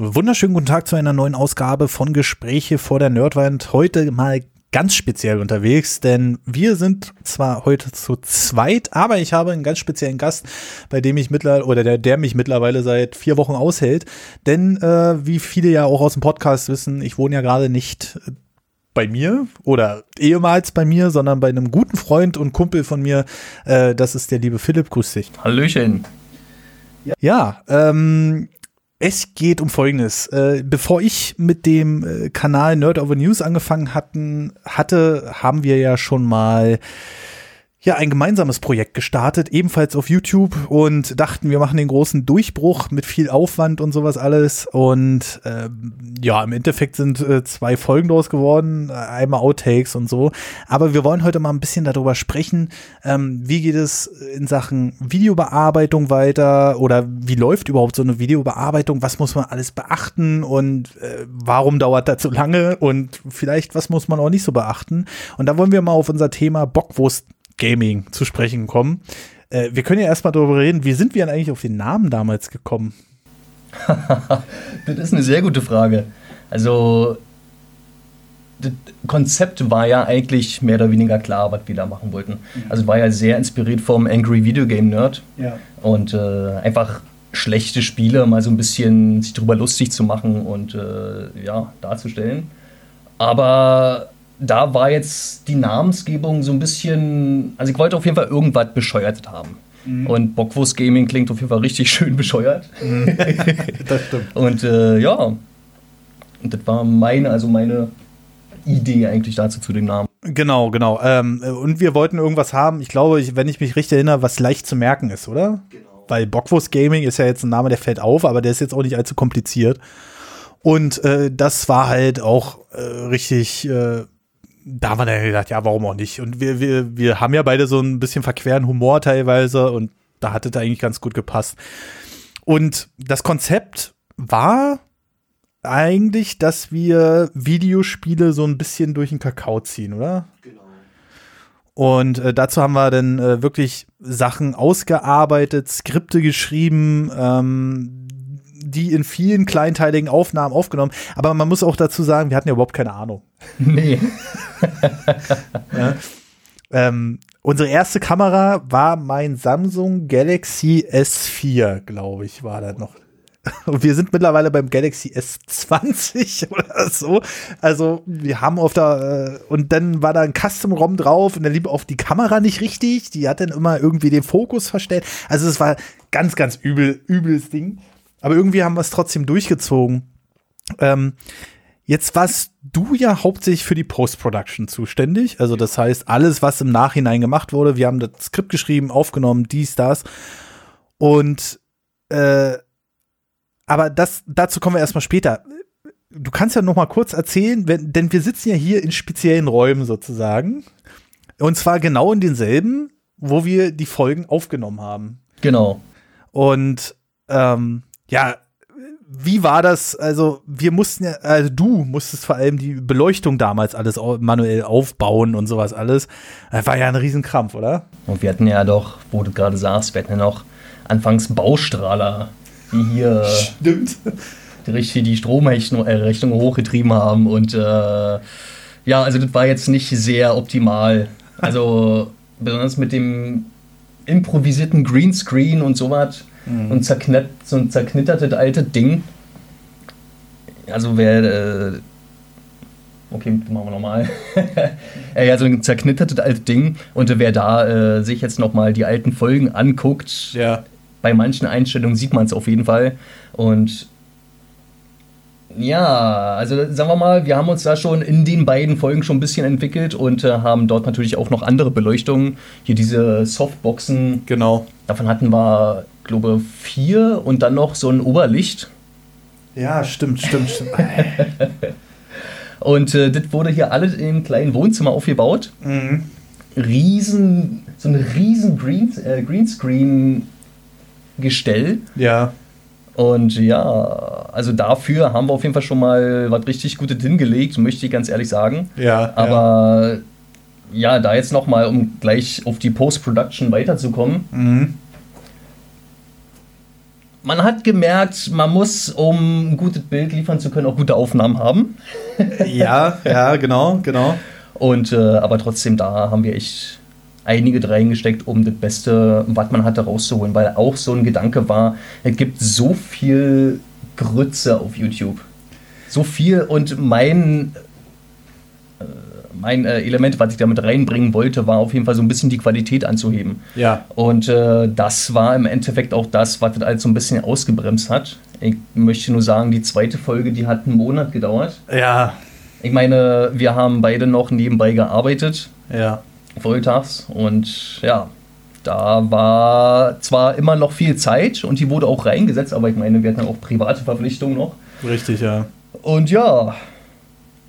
Wunderschönen guten Tag zu einer neuen Ausgabe von Gespräche vor der Nerdwand. Heute mal ganz speziell unterwegs, denn wir sind zwar heute zu zweit, aber ich habe einen ganz speziellen Gast, bei dem ich mittlerweile oder der, der mich mittlerweile seit vier Wochen aushält. Denn äh, wie viele ja auch aus dem Podcast wissen, ich wohne ja gerade nicht bei mir oder ehemals bei mir, sondern bei einem guten Freund und Kumpel von mir. Äh, das ist der liebe Philipp. Grüß dich. Hallöchen. Ja, ähm, es geht um Folgendes. Äh, bevor ich mit dem äh, Kanal Nerd Over News angefangen hatten, hatte, haben wir ja schon mal ja ein gemeinsames Projekt gestartet, ebenfalls auf YouTube und dachten, wir machen den großen Durchbruch mit viel Aufwand und sowas alles. Und äh, ja, im Endeffekt sind äh, zwei Folgen daraus geworden, einmal Outtakes und so. Aber wir wollen heute mal ein bisschen darüber sprechen, ähm, wie geht es in Sachen Videobearbeitung weiter oder wie läuft überhaupt so eine Videobearbeitung? Was muss man alles beachten und äh, warum dauert das so lange? Und vielleicht, was muss man auch nicht so beachten? Und da wollen wir mal auf unser Thema Bockwurst Gaming zu sprechen kommen. Äh, wir können ja erstmal darüber reden, wie sind wir denn eigentlich auf den Namen damals gekommen? das ist eine sehr gute Frage. Also, das Konzept war ja eigentlich mehr oder weniger klar, was wir da machen wollten. Mhm. Also, war ja sehr inspiriert vom Angry Video Game Nerd. Ja. Und äh, einfach schlechte Spiele mal so ein bisschen sich drüber lustig zu machen und äh, ja, darzustellen. Aber da war jetzt die Namensgebung so ein bisschen. Also, ich wollte auf jeden Fall irgendwas bescheuert haben. Mhm. Und Bockwurst Gaming klingt auf jeden Fall richtig schön bescheuert. Mhm. das stimmt. Und äh, ja, und das war meine, also meine Idee eigentlich dazu zu dem Namen. Genau, genau. Ähm, und wir wollten irgendwas haben, ich glaube, ich, wenn ich mich richtig erinnere, was leicht zu merken ist, oder? Genau. Weil Bockwurst Gaming ist ja jetzt ein Name, der fällt auf, aber der ist jetzt auch nicht allzu kompliziert. Und äh, das war halt auch äh, richtig. Da haben wir dann gedacht, ja, warum auch nicht? Und wir, wir, wir haben ja beide so ein bisschen verqueren Humor teilweise und da hat es eigentlich ganz gut gepasst. Und das Konzept war eigentlich, dass wir Videospiele so ein bisschen durch den Kakao ziehen, oder? Genau. Und äh, dazu haben wir dann äh, wirklich Sachen ausgearbeitet, Skripte geschrieben, ähm, die in vielen kleinteiligen Aufnahmen aufgenommen. Aber man muss auch dazu sagen, wir hatten ja überhaupt keine Ahnung. Nee. ja. ähm, unsere erste Kamera war mein Samsung Galaxy S4, glaube ich, war das noch. Und wir sind mittlerweile beim Galaxy S20 oder so. Also wir haben auf der, äh, und dann war da ein Custom-ROM drauf und dann lief auf die Kamera nicht richtig. Die hat dann immer irgendwie den Fokus verstellt. Also es war ganz, ganz übel, übles Ding. Aber irgendwie haben wir es trotzdem durchgezogen. Ähm, jetzt warst du ja hauptsächlich für die Post-Production zuständig. Also das heißt, alles, was im Nachhinein gemacht wurde, wir haben das Skript geschrieben, aufgenommen, dies, das. Und äh, aber das, dazu kommen wir erstmal später. Du kannst ja noch mal kurz erzählen, wenn, denn wir sitzen ja hier in speziellen Räumen sozusagen. Und zwar genau in denselben, wo wir die Folgen aufgenommen haben. Genau. Und ähm, ja, wie war das? Also, wir mussten ja, also du musstest vor allem die Beleuchtung damals alles manuell aufbauen und sowas alles. Das war ja ein Riesenkrampf, oder? Und wir hatten ja doch, wo du gerade sagst, wir hatten ja noch anfangs Baustrahler, die hier Stimmt. Die richtig die Stromrechnung äh, hochgetrieben haben. Und äh, ja, also das war jetzt nicht sehr optimal. Also, besonders mit dem improvisierten Greenscreen und sowas mhm. und zerknitt, so ein zerknittertes altes Ding. Also wer. Äh, okay, machen wir nochmal. ja, so ein zerknittertes altes Ding. Und wer da äh, sich jetzt nochmal die alten Folgen anguckt, ja. bei manchen Einstellungen sieht man es auf jeden Fall. Und ja, also sagen wir mal, wir haben uns da schon in den beiden Folgen schon ein bisschen entwickelt und äh, haben dort natürlich auch noch andere Beleuchtungen. Hier diese Softboxen. Genau. Davon hatten wir glaube, vier und dann noch so ein Oberlicht. Ja, stimmt, stimmt, stimmt. und äh, das wurde hier alles im kleinen Wohnzimmer aufgebaut. Mhm. Riesen, so ein riesen Green, äh, Greenscreen-Gestell. Ja. Und ja, also dafür haben wir auf jeden Fall schon mal was richtig Gutes hingelegt, möchte ich ganz ehrlich sagen. Ja. Aber ja, ja da jetzt nochmal, um gleich auf die Post-Production weiterzukommen. Mhm man hat gemerkt, man muss, um ein gutes Bild liefern zu können, auch gute Aufnahmen haben. ja, ja, genau, genau. Und äh, aber trotzdem, da haben wir echt einige reingesteckt, um das Beste, was man hatte, rauszuholen. Weil auch so ein Gedanke war, es gibt so viel Grütze auf YouTube. So viel und mein mein äh, Element, was ich damit reinbringen wollte, war auf jeden Fall so ein bisschen die Qualität anzuheben. Ja. Und äh, das war im Endeffekt auch das, was das alles so ein bisschen ausgebremst hat. Ich möchte nur sagen, die zweite Folge, die hat einen Monat gedauert. Ja. Ich meine, wir haben beide noch nebenbei gearbeitet. Ja. Volltags. Und ja, da war zwar immer noch viel Zeit und die wurde auch reingesetzt, aber ich meine, wir hatten auch private Verpflichtungen noch. Richtig, ja. Und ja,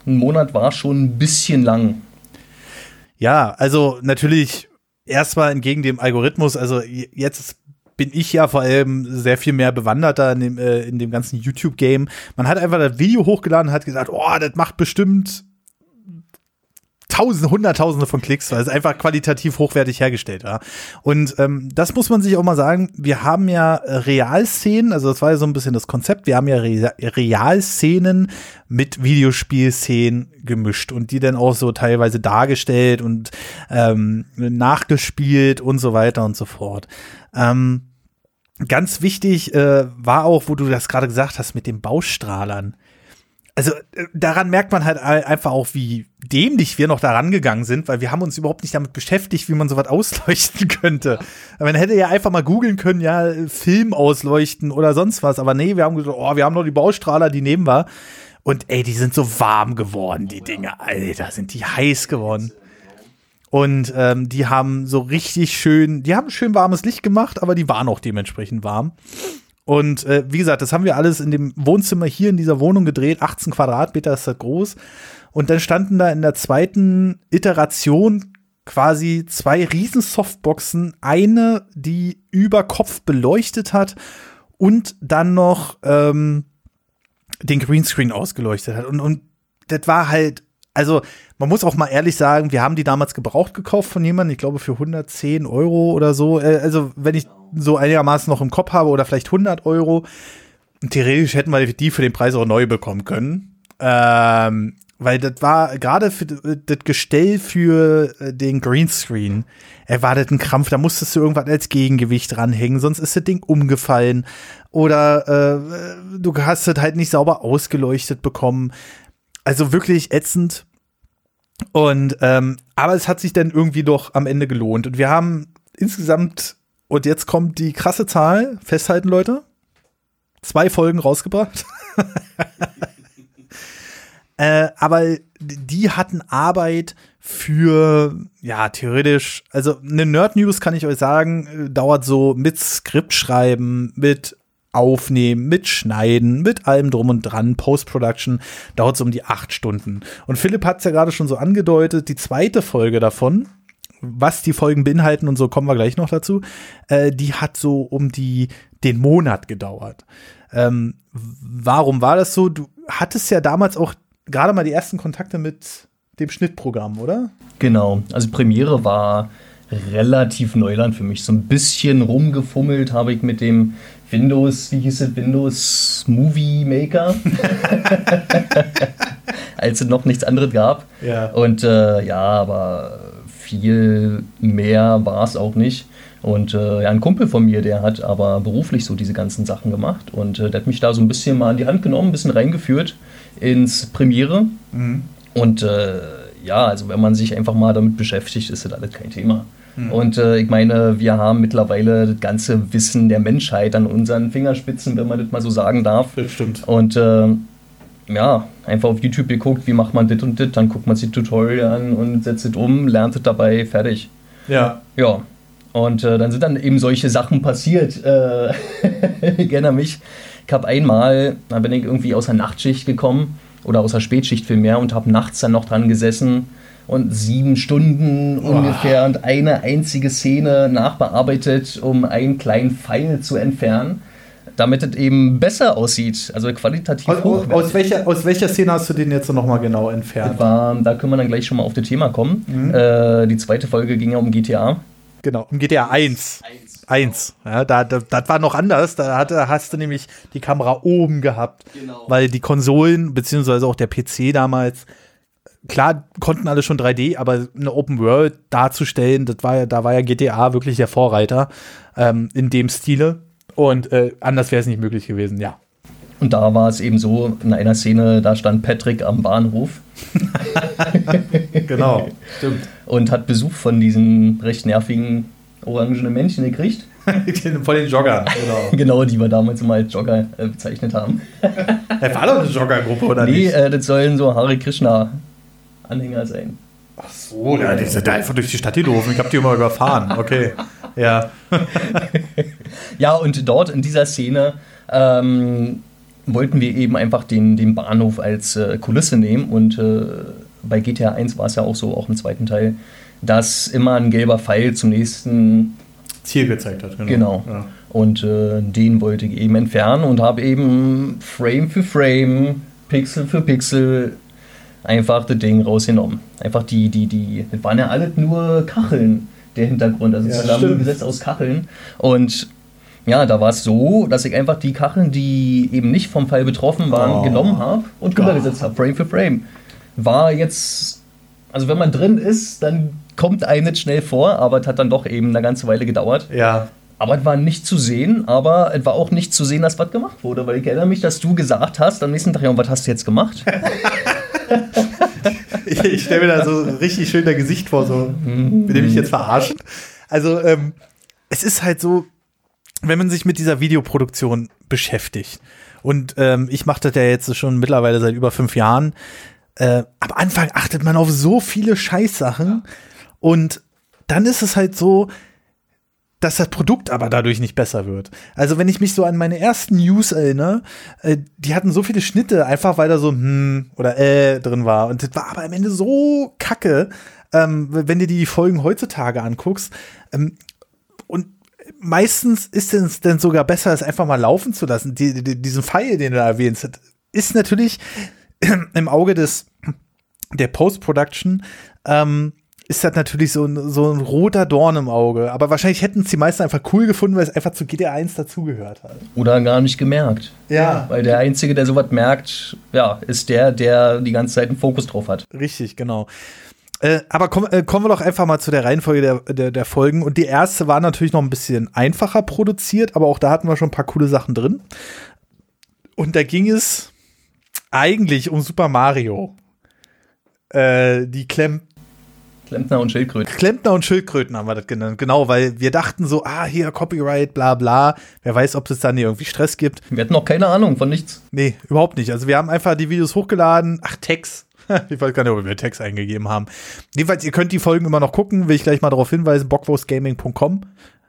ein Monat war schon ein bisschen lang. Ja, also natürlich erstmal entgegen dem Algorithmus, also jetzt bin ich ja vor allem sehr viel mehr bewanderter in dem, äh, in dem ganzen YouTube-Game. Man hat einfach das Video hochgeladen und hat gesagt, oh, das macht bestimmt Tausende, Hunderttausende von Klicks, weil es einfach qualitativ hochwertig hergestellt war. Und ähm, das muss man sich auch mal sagen. Wir haben ja Realszenen, also das war ja so ein bisschen das Konzept. Wir haben ja Re Realszenen mit Videospielszenen gemischt und die dann auch so teilweise dargestellt und ähm, nachgespielt und so weiter und so fort. Ähm, ganz wichtig äh, war auch, wo du das gerade gesagt hast mit den Baustrahlern also äh, daran merkt man halt einfach auch, wie dämlich wir noch daran gegangen sind, weil wir haben uns überhaupt nicht damit beschäftigt, wie man sowas ausleuchten könnte. Man hätte ja einfach mal googeln können, ja, Film ausleuchten oder sonst was, aber nee, wir haben gesagt, oh, wir haben noch die Baustrahler, die nehmen wir. Und ey, die sind so warm geworden, die Dinge. Alter, sind die heiß geworden. Und ähm, die haben so richtig schön, die haben schön warmes Licht gemacht, aber die waren auch dementsprechend warm. Und äh, wie gesagt, das haben wir alles in dem Wohnzimmer hier in dieser Wohnung gedreht. 18 Quadratmeter ist das groß. Und dann standen da in der zweiten Iteration quasi zwei riesen Softboxen. Eine, die über Kopf beleuchtet hat und dann noch ähm, den Greenscreen ausgeleuchtet hat. Und, und das war halt, also man muss auch mal ehrlich sagen, wir haben die damals gebraucht gekauft von jemandem, ich glaube für 110 Euro oder so. Äh, also wenn ich so einigermaßen noch im Kopf habe oder vielleicht 100 Euro. theoretisch hätten wir die für den Preis auch neu bekommen können. Ähm, weil das war gerade für das Gestell für äh, den Greenscreen, er war das ein Krampf, da musstest du irgendwas als Gegengewicht dranhängen, sonst ist das Ding umgefallen. Oder äh, du hast es halt nicht sauber ausgeleuchtet bekommen. Also wirklich ätzend. Und ähm, aber es hat sich dann irgendwie doch am Ende gelohnt. Und wir haben insgesamt und jetzt kommt die krasse Zahl. Festhalten, Leute. Zwei Folgen rausgebracht. äh, aber die hatten Arbeit für, ja, theoretisch, also eine Nerd-News kann ich euch sagen, äh, dauert so mit Skript schreiben, mit Aufnehmen, mit Schneiden, mit allem drum und dran, Post-Production, dauert so um die acht Stunden. Und Philipp hat es ja gerade schon so angedeutet, die zweite Folge davon, was die Folgen beinhalten und so kommen wir gleich noch dazu, äh, die hat so um die den Monat gedauert. Ähm, warum war das so? Du hattest ja damals auch gerade mal die ersten Kontakte mit dem Schnittprogramm, oder? Genau, also Premiere war relativ Neuland für mich. So ein bisschen rumgefummelt habe ich mit dem Windows, wie hieß es, Windows Movie Maker, als es noch nichts anderes gab. Ja. Und äh, ja, aber viel mehr war es auch nicht. Und äh, ja, ein Kumpel von mir, der hat aber beruflich so diese ganzen Sachen gemacht und äh, der hat mich da so ein bisschen mal in die Hand genommen, ein bisschen reingeführt ins Premiere. Mhm. Und äh, ja, also wenn man sich einfach mal damit beschäftigt, ist das alles kein Thema. Mhm. Und äh, ich meine, wir haben mittlerweile das ganze Wissen der Menschheit an unseren Fingerspitzen, wenn man das mal so sagen darf. Das stimmt. Und äh, ja, einfach auf YouTube geguckt, wie macht man das und das, dann guckt man sich Tutorial an und setzt es um, lernt es dabei, fertig. Ja. Ja. Und äh, dann sind dann eben solche Sachen passiert. Äh, ich erinnere mich, ich habe einmal, da bin ich irgendwie aus der Nachtschicht gekommen oder aus der Spätschicht vielmehr und habe nachts dann noch dran gesessen und sieben Stunden oh. ungefähr und eine einzige Szene nachbearbeitet, um einen kleinen Pfeil zu entfernen damit es eben besser aussieht, also qualitativ aus, hochwertig. Aus welcher, aus welcher Szene hast du den jetzt nochmal genau entfernt? War, da können wir dann gleich schon mal auf das Thema kommen. Mhm. Äh, die zweite Folge ging ja um GTA. Genau, um GTA 1. Eins. Ja, da, da, das war noch anders. Da hatte, hast du nämlich die Kamera oben gehabt. Genau. Weil die Konsolen, beziehungsweise auch der PC damals, klar konnten alle schon 3D, aber eine Open World darzustellen, das war ja, da war ja GTA wirklich der Vorreiter ähm, in dem Stile. Und äh, anders wäre es nicht möglich gewesen, ja. Und da war es eben so, in einer Szene, da stand Patrick am Bahnhof Genau, stimmt. und hat Besuch von diesen recht nervigen orangenen Männchen gekriegt. Von den Joggern, genau. Genau, die wir damals immer als Jogger äh, bezeichnet haben. Er war doch eine Joggergruppe, oder nee, nicht? äh, das sollen so Hare Krishna-Anhänger sein. Ach so, ja, die sind da einfach durch die Stadt gelaufen. Ich hab die immer überfahren. Okay, ja. Ja, und dort in dieser Szene ähm, wollten wir eben einfach den, den Bahnhof als äh, Kulisse nehmen. Und äh, bei GTA 1 war es ja auch so, auch im zweiten Teil, dass immer ein gelber Pfeil zum nächsten Ziel gezeigt hat, genau. Genau. Ja. Und äh, den wollte ich eben entfernen und habe eben Frame für Frame, Pixel für Pixel einfach das Ding rausgenommen. Einfach die, die, die, das waren ja alles nur Kacheln, der Hintergrund, also Ja, zusammengesetzt aus Kacheln. Und ja, da war es so, dass ich einfach die Kacheln, die eben nicht vom Fall betroffen waren, Oh. genommen habe und Gott. rübergesetzt habe, Frame für Frame. War jetzt, also wenn man drin ist, dann kommt einem nicht schnell vor, aber es hat dann doch eben eine ganze Weile gedauert. ja. Aber es war nicht zu sehen, aber es war auch nicht zu sehen, dass was gemacht wurde, weil ich erinnere mich, dass du gesagt hast am nächsten Tag, ja, und was hast du jetzt gemacht? Ich, ich stelle mir da so richtig schön dein Gesicht vor, so, will der mich jetzt verarschen? Also, ähm, es ist halt so, wenn man sich mit dieser Videoproduktion beschäftigt, und ähm, ich mache das ja jetzt schon mittlerweile seit über fünf Jahren, äh, am Anfang achtet man auf so viele Scheißsachen und dann ist es halt so, dass das Produkt aber dadurch nicht besser wird. Also wenn ich mich so an meine ersten News erinnere, äh, die hatten so viele Schnitte, einfach weil da so hm oder äh drin war. Und das war aber am Ende so kacke, ähm, wenn du dir die Folgen heutzutage anguckst. Ähm, und meistens ist es dann sogar besser, es einfach mal laufen zu lassen. Die, die, diesen Pfeil, den du da erwähnst, ist natürlich im Auge des der Post-Production ähm, ist das natürlich so ein, so ein roter Dorn im Auge. Aber wahrscheinlich hätten es die meisten einfach cool gefunden, weil es einfach zu GTA 1 dazugehört hat. Oder gar nicht gemerkt. Ja. Weil der Einzige, der sowas merkt, ja, ist der, der die ganze Zeit einen Fokus drauf hat. Richtig, genau. Äh, aber komm, äh, kommen wir doch einfach mal zu der Reihenfolge der, der, der Folgen. Und die erste war natürlich noch ein bisschen einfacher produziert, aber auch da hatten wir schon ein paar coole Sachen drin. Und da ging es eigentlich um Super Mario. Äh, die Klemm Klempner und Schildkröten. Klempner und Schildkröten haben wir das genannt. Genau, weil wir dachten so, ah, hier Copyright, bla bla. Wer weiß, ob es dann hier irgendwie Stress gibt. Wir hatten noch keine Ahnung von nichts. Nee, überhaupt nicht. Also wir haben einfach die Videos hochgeladen. Ach, Text. Ich weiß gar nicht, ob wir Text eingegeben haben. Jedenfalls, ihr könnt die Folgen immer noch gucken. Will ich gleich mal darauf hinweisen. Bockwurstgaming.com.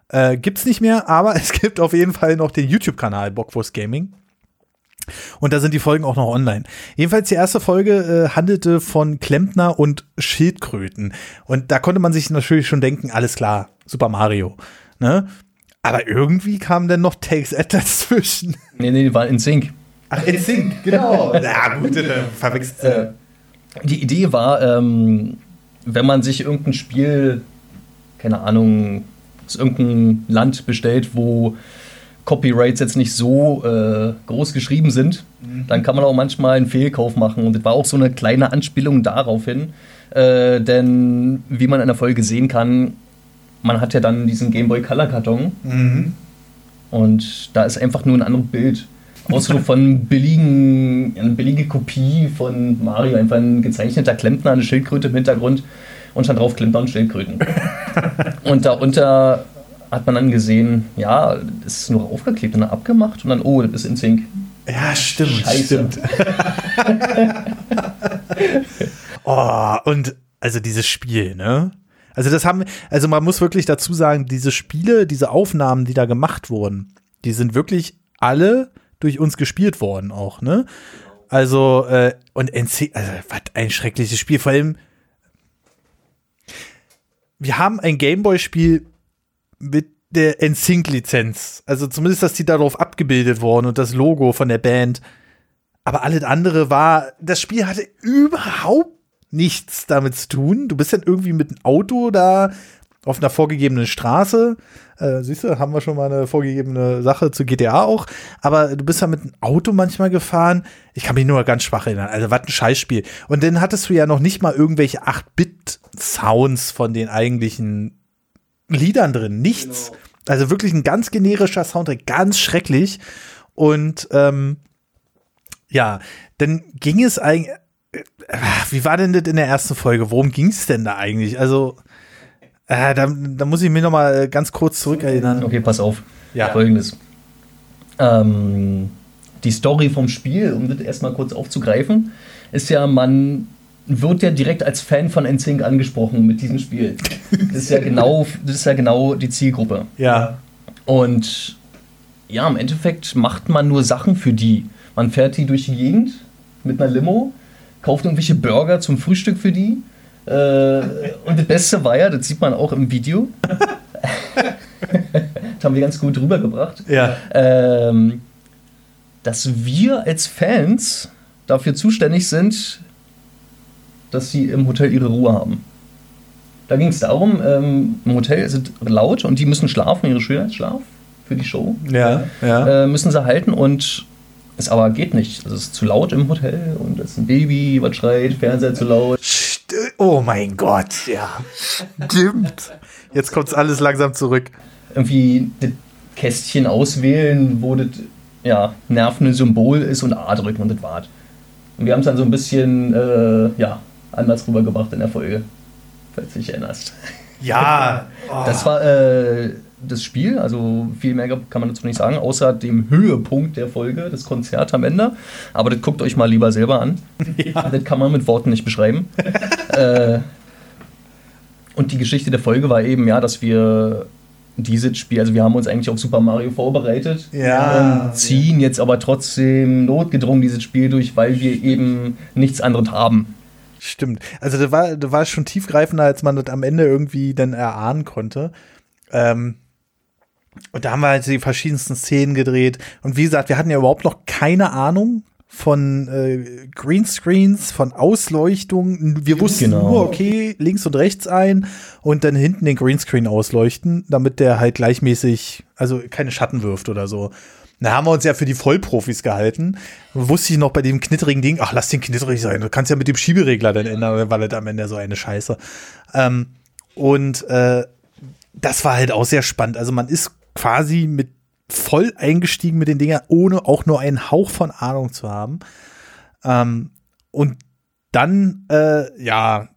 Äh, gibt's nicht mehr, aber es gibt auf jeden Fall noch den YouTube-Kanal Bockwurst Gaming. Und da sind die Folgen auch noch online. Jedenfalls die erste Folge äh, handelte von Klempner und Schildkröten. Und da konnte man sich natürlich schon denken, alles klar, Super Mario. Ne? Aber irgendwie kam dann noch Takes Ed dazwischen. Nee, nee, die waren in Sync. Ach, in Sync, genau. Na gut, äh, verwechselt. Äh, Die Idee war, ähm, wenn man sich irgendein Spiel, keine Ahnung, aus irgendeinem Land bestellt, wo Copyrights jetzt nicht so äh, groß geschrieben sind, dann kann man auch manchmal einen Fehlkauf machen. Und das war auch so eine kleine Anspielung darauf hin. Äh, denn wie man in der Folge sehen kann, man hat ja dann diesen Game Boy Color Karton mhm. und da ist einfach nur ein anderes Bild. Ausdruck von billigen, eine billige Kopie von Mario, einfach ein gezeichneter Klempner, eine Schildkröte im Hintergrund und stand drauf Klempner und Schildkröten. und darunter hat man dann gesehen, ja, das ist nur aufgeklebt und dann abgemacht und dann, oh, das ist in Sync. Ja, stimmt, Scheiße. stimmt. oh, und also dieses Spiel, ne? Also das haben, also man muss wirklich dazu sagen, diese Spiele, diese Aufnahmen, die da gemacht wurden, die sind wirklich alle durch uns gespielt worden auch, ne? Also, äh, und NC, also was ein schreckliches Spiel, vor allem, wir haben ein Gameboy-Spiel mit der NSYNC-Lizenz. Also zumindest, dass die darauf abgebildet worden und das Logo von der Band. Aber alles andere war, das Spiel hatte überhaupt nichts damit zu tun. Du bist dann irgendwie mit einem Auto da auf einer vorgegebenen Straße. Äh, siehst du, haben wir schon mal eine vorgegebene Sache zu GTA auch. Aber du bist ja mit einem Auto manchmal gefahren. Ich kann mich nur ganz schwach erinnern. Also, was ein Scheißspiel. Und dann hattest du ja noch nicht mal irgendwelche 8-Bit-Sounds von den eigentlichen Liedern drin. Nichts. Genau. Also wirklich ein ganz generischer Soundtrack, ganz schrecklich. Und ähm, ja, dann ging es eigentlich. Äh, wie war denn das in der ersten Folge? Worum ging es denn da eigentlich? Also, äh, da, da, muss ich mich noch mal ganz kurz zurückerinnern. Okay, pass auf. Ja. Folgendes. Ähm, die Story vom Spiel, um das erstmal kurz aufzugreifen, ist ja, man wird ja direkt als Fan von NSYNC angesprochen mit diesem Spiel. Das ist ja genau, das ist ja genau die Zielgruppe. Ja. Und ja, im Endeffekt macht man nur Sachen für die. Man fährt die durch die Gegend mit einer Limo, kauft irgendwelche Burger zum Frühstück für die. Äh, und das Beste war ja, das sieht man auch im Video. das haben wir ganz gut rübergebracht. Ja. Ähm, dass wir als Fans dafür zuständig sind, dass sie im Hotel ihre Ruhe haben. Da ging es darum, ähm, im Hotel sind laut und die müssen schlafen, ihre Schönheitsschlaf für die Show. Ja, ja. Äh, müssen sie halten und es aber geht nicht. Es ist zu laut im Hotel und es ist ein Baby, was schreit, Fernseher zu laut. Oh mein Gott, ja. Stimmt. Jetzt kommt es alles langsam zurück. Irgendwie das Kästchen auswählen, wo das ja, nervende Symbol ist und A drücken und das war's. Und wir haben es dann so ein bisschen äh, ja, anders rübergebracht in der Folge, falls du dich erinnerst. Ja. Oh. Das war äh, das Spiel, also viel mehr kann man dazu nicht sagen, außer dem Höhepunkt der Folge, das Konzert am Ende. Aber das guckt euch mal lieber selber an. Ja. Das kann man mit Worten nicht beschreiben. äh, und die Geschichte der Folge war eben, ja, dass wir dieses Spiel, also wir haben uns eigentlich auf Super Mario vorbereitet, ja, und ziehen ja. jetzt aber trotzdem notgedrungen dieses Spiel durch, weil wir eben nichts anderes haben. Stimmt. Also das war, das war schon tiefgreifender, als man das am Ende irgendwie dann erahnen konnte. Ähm, und da haben wir halt die verschiedensten Szenen gedreht. Und wie gesagt, wir hatten ja überhaupt noch keine Ahnung von äh, Greenscreens, von Ausleuchtung. Wir wussten genau. nur, okay, links und rechts ein und dann hinten den Greenscreen ausleuchten, damit der halt gleichmäßig, also keine Schatten wirft oder so. Da haben wir uns ja für die Vollprofis gehalten. Wusste ich noch bei dem knitterigen Ding, ach, lass den knitterig sein. Du kannst ja mit dem Schieberegler dann ändern, weil das am Ende so eine Scheiße. Ähm, und äh, das war halt auch sehr spannend. Also man ist quasi mit voll eingestiegen mit den Dingern, ohne auch nur einen Hauch von Ahnung zu haben. Ähm, und dann, äh, ja,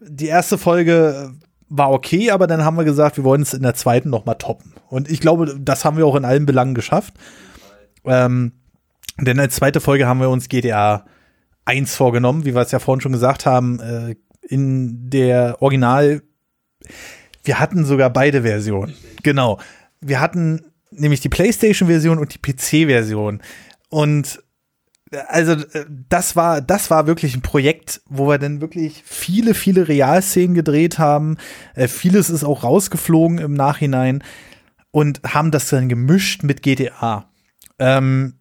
die erste Folge war okay, aber dann haben wir gesagt, wir wollen es in der zweiten noch mal toppen. Und ich glaube, das haben wir auch in allen Belangen geschafft. Ähm, denn als zweite Folge haben wir uns GTA 1 vorgenommen, wie wir es ja vorhin schon gesagt haben, äh, in der Original. Wir hatten sogar beide Versionen. Genau. Wir hatten nämlich die PlayStation-Version und die PC-Version. Und also äh, das war das war wirklich ein Projekt, wo wir dann wirklich viele viele Realszenen gedreht haben. Äh, vieles ist auch rausgeflogen im Nachhinein und haben das dann gemischt mit GTA. Ähm,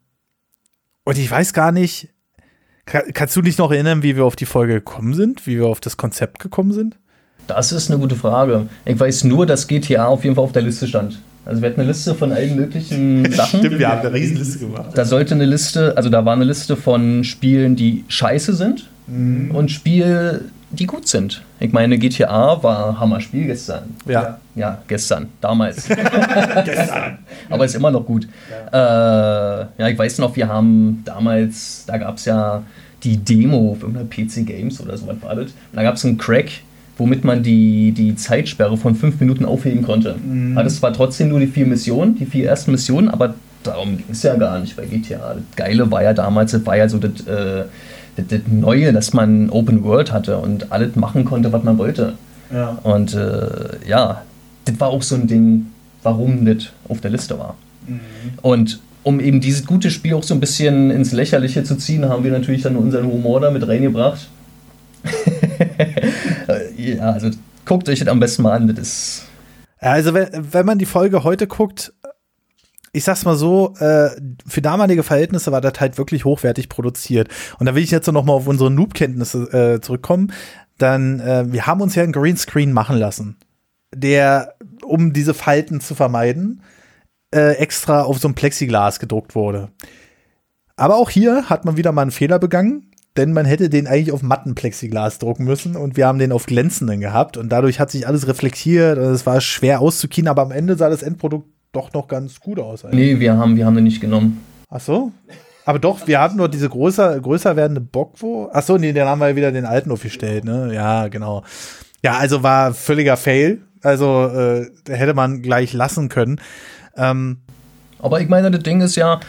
und ich weiß gar nicht, kann, kannst du dich noch erinnern, wie wir auf die Folge gekommen sind, wie wir auf das Konzept gekommen sind? Das ist eine gute Frage. Ich weiß nur, dass GTA auf jeden Fall auf der Liste stand. Also wir hatten eine Liste von allen möglichen Sachen. Stimmt, wir haben eine Riesenliste gemacht. Da sollte eine Liste, also da war eine Liste von Spielen, die scheiße sind mhm. und Spiele, die gut sind. Ich meine, GTA war Hammer-Spiel gestern. Ja. Ja, gestern, damals. gestern. Aber ist immer noch gut. Ja. Äh, ja, ich weiß noch, wir haben damals, da gab es ja die Demo für PC Games oder so was war das. Und da gab es einen Crack, womit man die, die Zeitsperre von fünf Minuten aufheben konnte. Mhm. Hatte zwar trotzdem nur die vier Missionen, die vier ersten Missionen, aber darum ging es ja gar nicht bei GTA. Das Geile war ja damals, das war ja so das, äh, das, das, Neue, dass man Open World hatte und alles machen konnte, was man wollte. Ja. Und äh, ja, das war auch so ein Ding, warum das auf der Liste war. Mhm. Und um eben dieses gute Spiel auch so ein bisschen ins Lächerliche zu ziehen, haben wir natürlich dann unseren Humor da mit reingebracht. ja, also guckt euch das am besten mal an. Das ist also, wenn, wenn man die Folge heute guckt, ich sag's mal so, äh, für damalige Verhältnisse war das halt wirklich hochwertig produziert. Und da will ich jetzt noch mal auf unsere Noob-Kenntnisse äh, zurückkommen. Dann, äh, wir haben uns ja ein Greenscreen machen lassen. der, um diese Falten zu vermeiden, äh, extra auf so ein Plexiglas gedruckt wurde. Aber auch hier hat man wieder mal einen Fehler begangen, denn man hätte den eigentlich auf matten Plexiglas drucken müssen und wir haben den auf glänzenden gehabt und dadurch hat sich alles reflektiert und es war schwer auszukien, aber am Ende sah das Endprodukt doch noch ganz gut aus. Eigentlich. Nee, wir haben, wir haben den nicht genommen. Ach so? Aber doch, wir hatten nur diese größer, größer werdende Bockwo. Ach so, nee, dann haben wir wieder den alten aufgestellt, ne? Ja, genau. Ja, also war völliger Fail. Also äh, hätte man gleich lassen können. Ähm, aber ich meine, das Ding ist ja,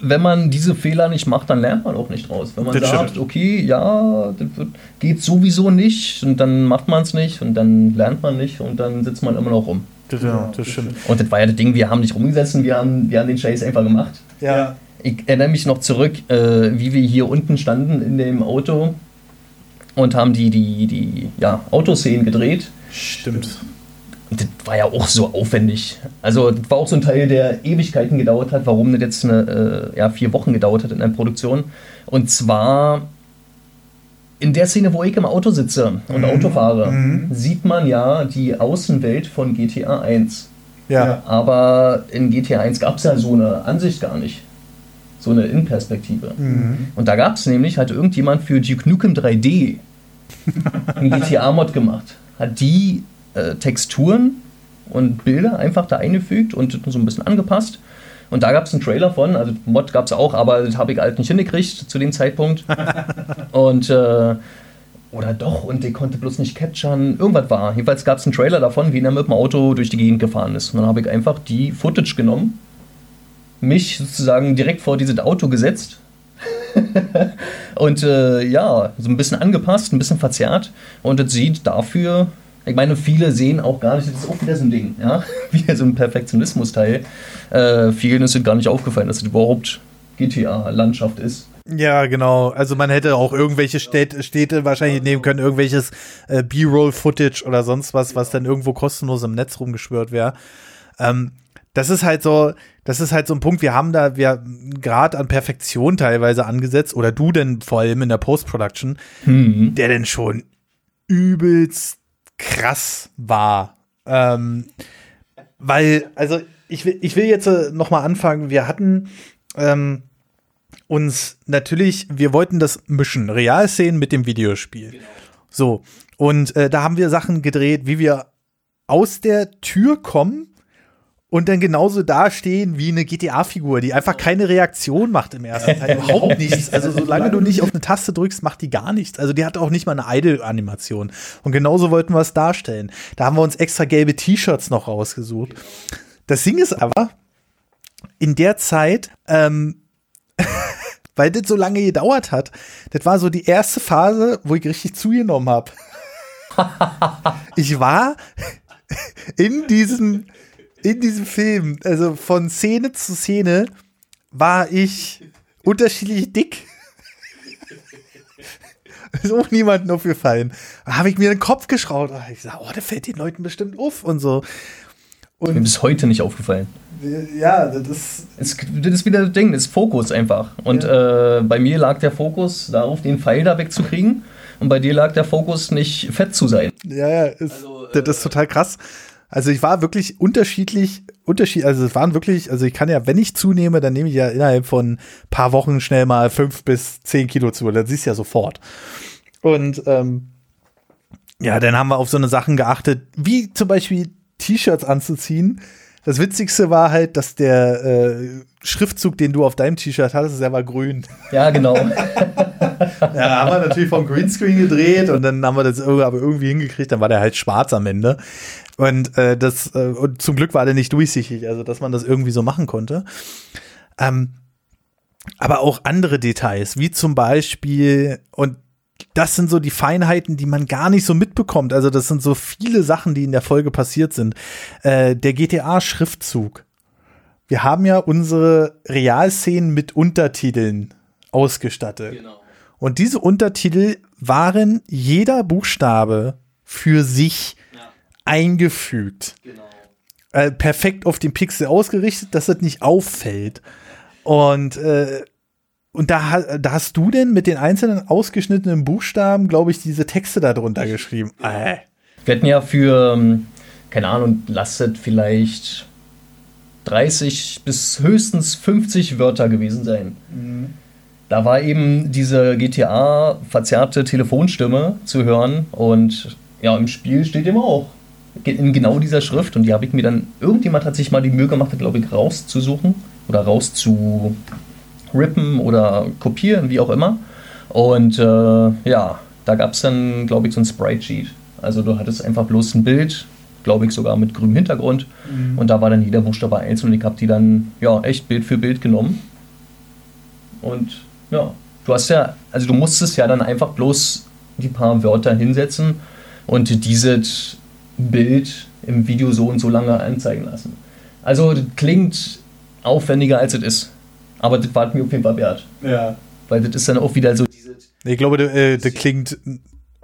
wenn man diese Fehler nicht macht, dann lernt man auch nicht raus. Wenn man das sagt, stimmt. okay, ja, das wird, geht sowieso nicht und dann macht man es nicht und dann lernt man nicht und dann sitzt man immer noch rum. Das, ja, das stimmt. Und das war ja das Ding, wir haben nicht rumgesetzt und wir haben, wir haben den Scheiß einfach gemacht. Ja. Ich erinnere mich noch zurück, äh, wie wir hier unten standen in dem Auto und haben die, die, die ja, Autoszenen gedreht. Stimmt das war ja auch so aufwendig. Also, das war auch so ein Teil, der Ewigkeiten gedauert hat, warum das jetzt eine, äh, ja, vier Wochen gedauert hat in der Produktion. Und zwar in der Szene, wo ich im Auto sitze und mhm. Auto fahre, mhm. sieht man ja die Außenwelt von GTA 1. Ja. Aber in GTA 1 gab es ja so eine Ansicht gar nicht. So eine Innenperspektive. Mhm. Und da gab es nämlich, hat irgendjemand für Duke Nukem 3D einen GTA-Mod gemacht. Hat die äh, Texturen und Bilder einfach da eingefügt und so ein bisschen angepasst. Und da gab es einen Trailer von, also Mod gab es auch, aber das habe ich halt nicht hingekriegt zu dem Zeitpunkt. und äh, oder doch, und der konnte bloß nicht capturen. Irgendwas war. Jedenfalls gab es einen Trailer davon, wie er mit dem Auto durch die Gegend gefahren ist. Und dann habe ich einfach die Footage genommen, mich sozusagen direkt vor dieses Auto gesetzt und äh, ja, so ein bisschen angepasst, ein bisschen verzerrt. Und es sieht dafür ich meine, viele sehen auch gar nicht, das ist auch wieder so ein Ding, ja, wie so ein Perfektionismus-Teil. Äh, vielen ist es gar nicht aufgefallen, dass es überhaupt GTA-Landschaft ist. Ja, genau. Also man hätte auch irgendwelche Städte, Städte wahrscheinlich nehmen können, irgendwelches äh, B-Roll-Footage oder sonst was, was dann irgendwo kostenlos im Netz rumgeschwört wäre. Ähm, das ist halt so, das ist halt so ein Punkt, wir haben da, wir gerade an Perfektion teilweise angesetzt, oder du denn vor allem in der Post-Production, hm. der denn schon übelst krass war. Ähm, weil, also ich will, ich will jetzt äh, noch mal anfangen. Wir hatten ähm, uns natürlich, wir wollten das mischen, Realszenen mit dem Videospiel. Genau. So, und äh, da haben wir Sachen gedreht, wie wir aus der Tür kommen und dann genauso dastehen wie eine GTA-Figur, die einfach keine Reaktion macht im ersten Teil. Überhaupt nichts. Also solange du nicht auf eine Taste drückst, macht die gar nichts. Also die hat auch nicht mal eine Idle-Animation. Und genauso wollten wir es darstellen. Da haben wir uns extra gelbe T-Shirts noch rausgesucht. Das Ding ist aber, in der Zeit, ähm, weil das so lange gedauert hat, das war so die erste Phase, wo ich richtig zugenommen habe. ich war in diesem in diesem Film, also von Szene zu Szene, war ich unterschiedlich dick. ist auch niemandem aufgefallen. Da habe ich mir den Kopf geschraut. Ich sage, oh, der fällt den Leuten bestimmt auf und so. Und mir bis heute nicht aufgefallen. Ja, das ist. Das ist wieder das Ding, das ist Fokus einfach. Und ja. äh, bei mir lag der Fokus darauf, den Pfeil da wegzukriegen. Und bei dir lag der Fokus nicht fett zu sein. Ja, ja, ist, also, äh, das ist total krass. Also ich war wirklich unterschiedlich, unterschied, also es waren wirklich, also ich kann ja, wenn ich zunehme, dann nehme ich ja innerhalb von paar Wochen schnell mal fünf bis zehn Kilo zu. Das siehst du ja sofort. Und ähm, ja, dann haben wir auf so eine Sachen geachtet, wie zum Beispiel T-Shirts anzuziehen. Das Witzigste war halt, dass der äh, Schriftzug, den du auf deinem T-Shirt hattest, der war grün. Ja, genau. ja, haben wir natürlich vom Greenscreen gedreht und dann haben wir das aber irgendwie hingekriegt, dann war der halt schwarz am Ende. Und äh, das, äh, und zum Glück war der nicht durchsichtig, also dass man das irgendwie so machen konnte. Ähm, aber auch andere Details, wie zum Beispiel, und das sind so die Feinheiten, die man gar nicht so mitbekommt. Also, das sind so viele Sachen, die in der Folge passiert sind. Äh, der GTA-Schriftzug. Wir haben ja unsere Realszenen mit Untertiteln ausgestattet. Genau. Und diese Untertitel waren jeder Buchstabe für sich eingefügt. Genau. Äh, perfekt auf den Pixel ausgerichtet, dass es nicht auffällt. Und, äh, und da, da hast du denn mit den einzelnen ausgeschnittenen Buchstaben, glaube ich, diese Texte darunter geschrieben. Äh. Wir hatten ja für ähm, keine Ahnung, lasset vielleicht 30 bis höchstens 50 Wörter gewesen sein. Mhm. Da war eben diese GTA verzerrte Telefonstimme zu hören und ja, im Spiel steht eben auch in genau dieser Schrift und die habe ich mir dann, irgendjemand hat sich mal die Mühe gemacht, glaube ich, rauszusuchen oder rauszurippen oder kopieren, wie auch immer. Und äh, ja, da gab es dann, glaube ich, so ein Sprite-Sheet. Also du hattest einfach bloß ein Bild, glaube ich sogar mit grünem Hintergrund. Mhm. Und da war dann jeder Buchstabe einzeln und ich habe die dann ja echt Bild für Bild genommen. Und ja, du hast ja, also du musstest ja dann einfach bloß die paar Wörter hinsetzen und dieses Bild im Video so und so lange anzeigen lassen. Also das klingt aufwendiger als es ist. Aber das war mir auf jeden Fall wert. Ja. Weil das ist dann auch wieder so dieses. Ich glaube, das, äh, das klingt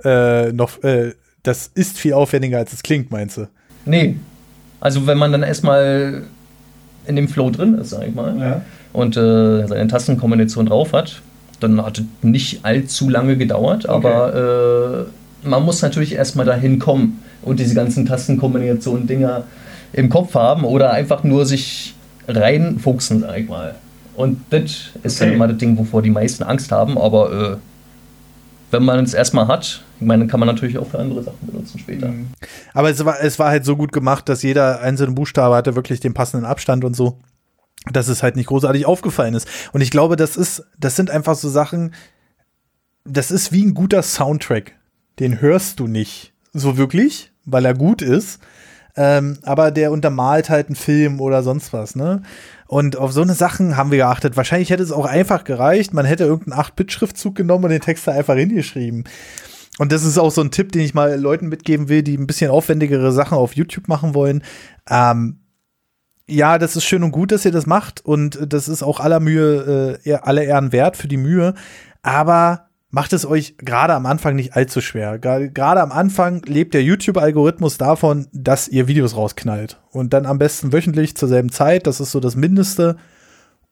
äh, noch, äh, das ist viel aufwendiger als es klingt, meinst du? Nee. Also wenn man dann erstmal in dem Flow drin ist, sag ich mal, ja. und äh, seine Tastenkombination drauf hat, dann hat es nicht allzu lange gedauert, okay. aber äh, man muss natürlich erstmal dahin kommen und diese ganzen Tastenkombinationen Dinger im Kopf haben oder einfach nur sich reinfuchsen, sag ich mal. Und das ist okay. dann immer das Ding, wovor die meisten Angst haben, aber äh, wenn man es erstmal hat, ich meine, kann man natürlich auch für andere Sachen benutzen später. Mhm. Aber es war, es war halt so gut gemacht, dass jeder einzelne Buchstabe hatte wirklich den passenden Abstand und so, dass es halt nicht großartig aufgefallen ist. Und ich glaube, das ist, das sind einfach so Sachen, das ist wie ein guter Soundtrack. Den hörst du nicht so wirklich, weil er gut ist. Ähm, aber der untermalt halt einen Film oder sonst was, ne? Und auf so eine Sachen haben wir geachtet. Wahrscheinlich hätte es auch einfach gereicht. Man hätte irgendeinen 8-Bit-Schriftzug genommen und den Text da einfach hingeschrieben. Und das ist auch so ein Tipp, den ich mal Leuten mitgeben will, die ein bisschen aufwendigere Sachen auf YouTube machen wollen. Ähm, ja, das ist schön und gut, dass ihr das macht und das ist auch aller Mühe, äh, alle Ehren wert für die Mühe. Aber macht es euch gerade am Anfang nicht allzu schwer. Gerade am Anfang lebt der YouTube-Algorithmus davon, dass ihr Videos rausknallt. Und dann am besten wöchentlich zur selben Zeit. Das ist so das Mindeste.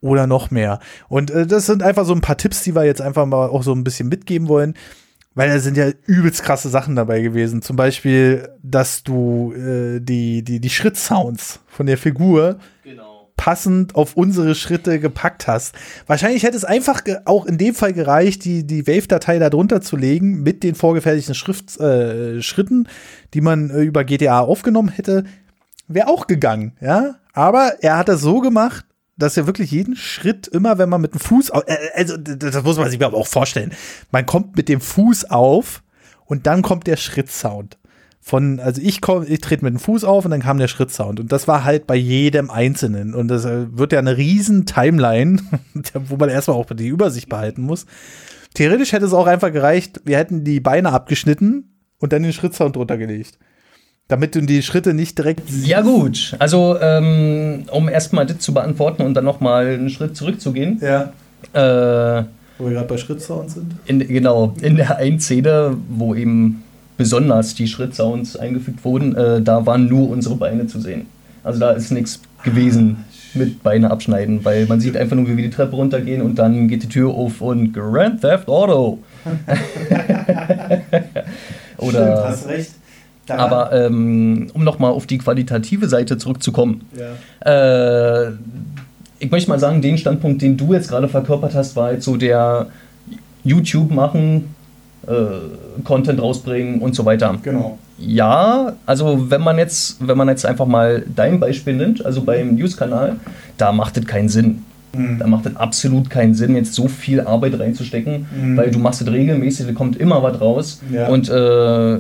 Oder noch mehr. Und äh, das sind einfach so ein paar Tipps, die wir jetzt einfach mal auch so ein bisschen mitgeben wollen. Weil da sind ja übelst krasse Sachen dabei gewesen. Zum Beispiel, dass du äh, die, die, die Schrittsounds von der Figur genau. Passend auf unsere Schritte gepackt hast. Wahrscheinlich hätte es einfach auch in dem Fall gereicht, die, die Wave-Datei da drunter zu legen mit den vorgefertigten Schrift, äh, Schritten, die man äh, über GTA aufgenommen hätte. Wäre auch gegangen, ja. Aber er hat das so gemacht, dass er wirklich jeden Schritt immer, wenn man mit dem Fuß, auf, äh, also das muss man sich aber auch vorstellen. Man kommt mit dem Fuß auf und dann kommt der Schrittsound. Von, also ich komme, ich trete mit dem Fuß auf und dann kam der Schrittsound. Und das war halt bei jedem Einzelnen. Und das äh, wird ja eine riesen Timeline, wo man erstmal auch die Übersicht behalten muss. Theoretisch hätte es auch einfach gereicht, wir hätten die Beine abgeschnitten und dann den Schrittsound drunter gelegt. Damit du die Schritte nicht direkt siehst. Ja, gut. Also, ähm, um erstmal das zu beantworten und dann nochmal einen Schritt zurückzugehen. Ja. Äh, wo wir gerade bei Schrittsounds sind. In, genau, in der einen Szene, wo eben besonders die Schrittsounds eingefügt wurden, äh, da waren nur unsere Beine zu sehen. Also da ist nichts gewesen mit Beine abschneiden, weil man sieht einfach nur, wie wir die Treppe runtergehen und dann geht die Tür auf und Grand Theft Auto. Oder Stimmt, hast recht. Aber ähm, um nochmal auf die qualitative Seite zurückzukommen. Ja. Äh, ich möchte mal sagen, den Standpunkt, den du jetzt gerade verkörpert hast, war jetzt so der YouTube machen, äh, Content rausbringen und so weiter. Genau. Ja, also wenn man jetzt, wenn man jetzt einfach mal dein Beispiel nimmt, also beim News-Kanal, da macht es keinen Sinn. Mhm. Da macht es absolut keinen Sinn, jetzt so viel Arbeit reinzustecken, mhm. weil du machst es regelmäßig, da kommt immer was raus. Ja. Und äh,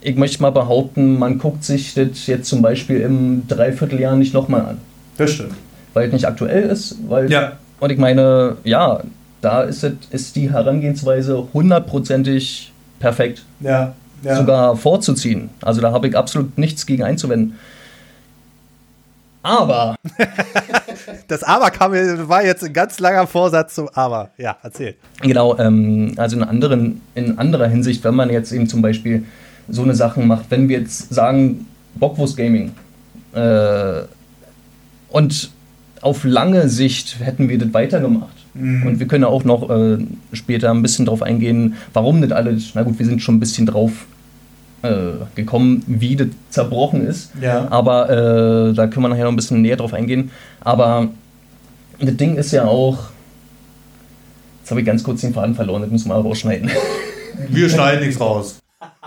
ich möchte mal behaupten, man guckt sich das jetzt zum Beispiel im Dreivierteljahr nicht nochmal an. Das stimmt. Weil es nicht aktuell ist, weil. Ja. Und ich meine, ja, da ist, es, ist die Herangehensweise hundertprozentig perfekt. Ja. ja. Sogar vorzuziehen. Also da habe ich absolut nichts gegen einzuwenden. Aber. das Aber kam, war jetzt ein ganz langer Vorsatz zum Aber. Ja, erzähl. Genau, ähm, also in, anderen, in anderer Hinsicht, wenn man jetzt eben zum Beispiel so eine Sachen macht. Wenn wir jetzt sagen, Bockwurst Gaming äh, und auf lange Sicht hätten wir das weitergemacht. Mhm. Und wir können auch noch äh, später ein bisschen drauf eingehen, warum nicht alle, na gut, wir sind schon ein bisschen drauf äh, gekommen, wie das zerbrochen ist. Ja. Aber äh, da können wir nachher noch ein bisschen näher drauf eingehen. Aber das Ding ist ja auch. Jetzt habe ich ganz kurz den Faden verloren, das müssen wir aber rausschneiden. Wir schneiden nichts raus.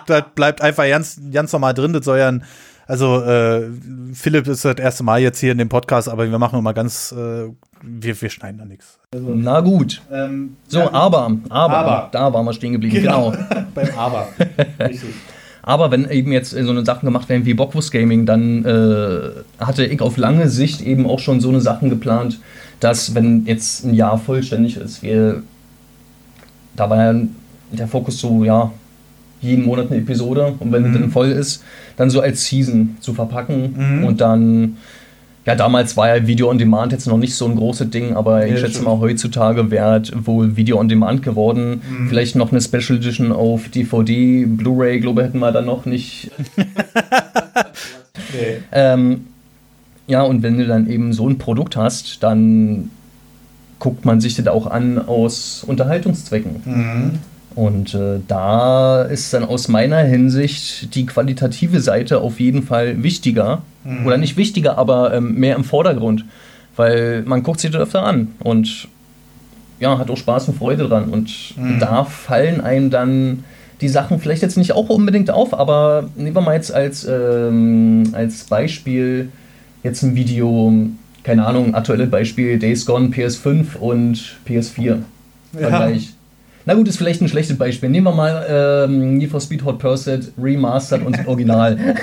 Das bleibt einfach ganz, ganz normal drin. Das soll ja ein, also äh, Philipp ist das erste Mal jetzt hier in dem Podcast, aber wir machen immer ganz, äh, wir, wir schneiden da nichts. Also, Na gut. Ähm, so, ja, aber, aber, aber, da waren wir stehen geblieben. Genau. genau. Beim Aber. Richtig. Aber wenn eben jetzt so eine Sachen gemacht werden wie Bockwurst Gaming, dann äh, hatte ich auf lange Sicht eben auch schon so eine Sachen geplant, dass wenn jetzt ein Jahr vollständig ist, wir da war ja der Fokus so, ja, jeden Monat eine Episode und wenn mhm. dann voll ist, dann so als Season zu verpacken mhm. und dann ja, damals war ja Video on Demand jetzt noch nicht so ein großes Ding, aber ich schätze mal, heutzutage wäre wohl Video on Demand geworden. Mhm. Vielleicht noch eine Special Edition auf DVD, Blu-ray, glaube ich, hätten wir dann noch nicht. nee. ähm, ja, und wenn du dann eben so ein Produkt hast, dann guckt man sich das auch an aus Unterhaltungszwecken. Mhm. Und äh, da ist dann aus meiner Hinsicht die qualitative Seite auf jeden Fall wichtiger. Mhm. Oder nicht wichtiger, aber ähm, mehr im Vordergrund. Weil man guckt sich das öfter an und ja, hat auch Spaß und Freude dran. Und mhm. da fallen einem dann die Sachen vielleicht jetzt nicht auch unbedingt auf, aber nehmen wir mal jetzt als, ähm, als Beispiel jetzt ein Video, keine Ahnung, aktuelles Beispiel Days Gone PS5 und PS4. Vergleich. Na gut, ist vielleicht ein schlechtes Beispiel. Nehmen wir mal ähm, Need for Speed Hot Pursuit Remastered und Original.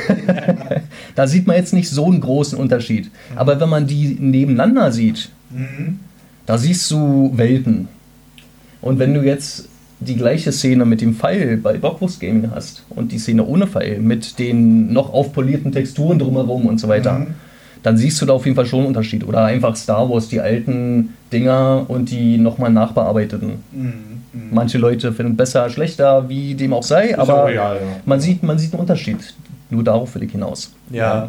da sieht man jetzt nicht so einen großen Unterschied. Aber wenn man die nebeneinander sieht, mhm. da siehst du Welten. Und wenn du jetzt die gleiche Szene mit dem Pfeil bei Bockwurst Gaming hast und die Szene ohne Pfeil mit den noch aufpolierten Texturen drumherum und so weiter, mhm. Dann siehst du da auf jeden Fall schon einen Unterschied. Oder einfach Star Wars, die alten Dinger und die nochmal nachbearbeiteten. Mhm. Mhm. Manche Leute finden besser, schlechter, wie dem auch sei, ist aber real, ja. man, sieht, man sieht einen Unterschied. Nur darauf will ich hinaus. Ja.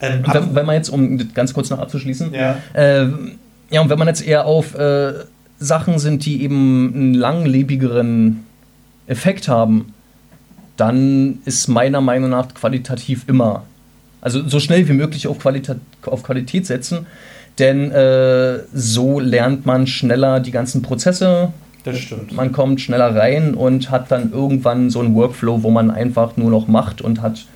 Ähm, wenn, wenn, man jetzt, um ganz kurz noch abzuschließen, ja, äh, ja und wenn man jetzt eher auf äh, Sachen sind, die eben einen langlebigeren Effekt haben, dann ist meiner Meinung nach qualitativ immer, also so schnell wie möglich auf, Qualita auf Qualität setzen, denn äh, so lernt man schneller die ganzen Prozesse das stimmt. Man kommt schneller rein und hat dann irgendwann so einen Workflow, wo man einfach nur noch macht und hat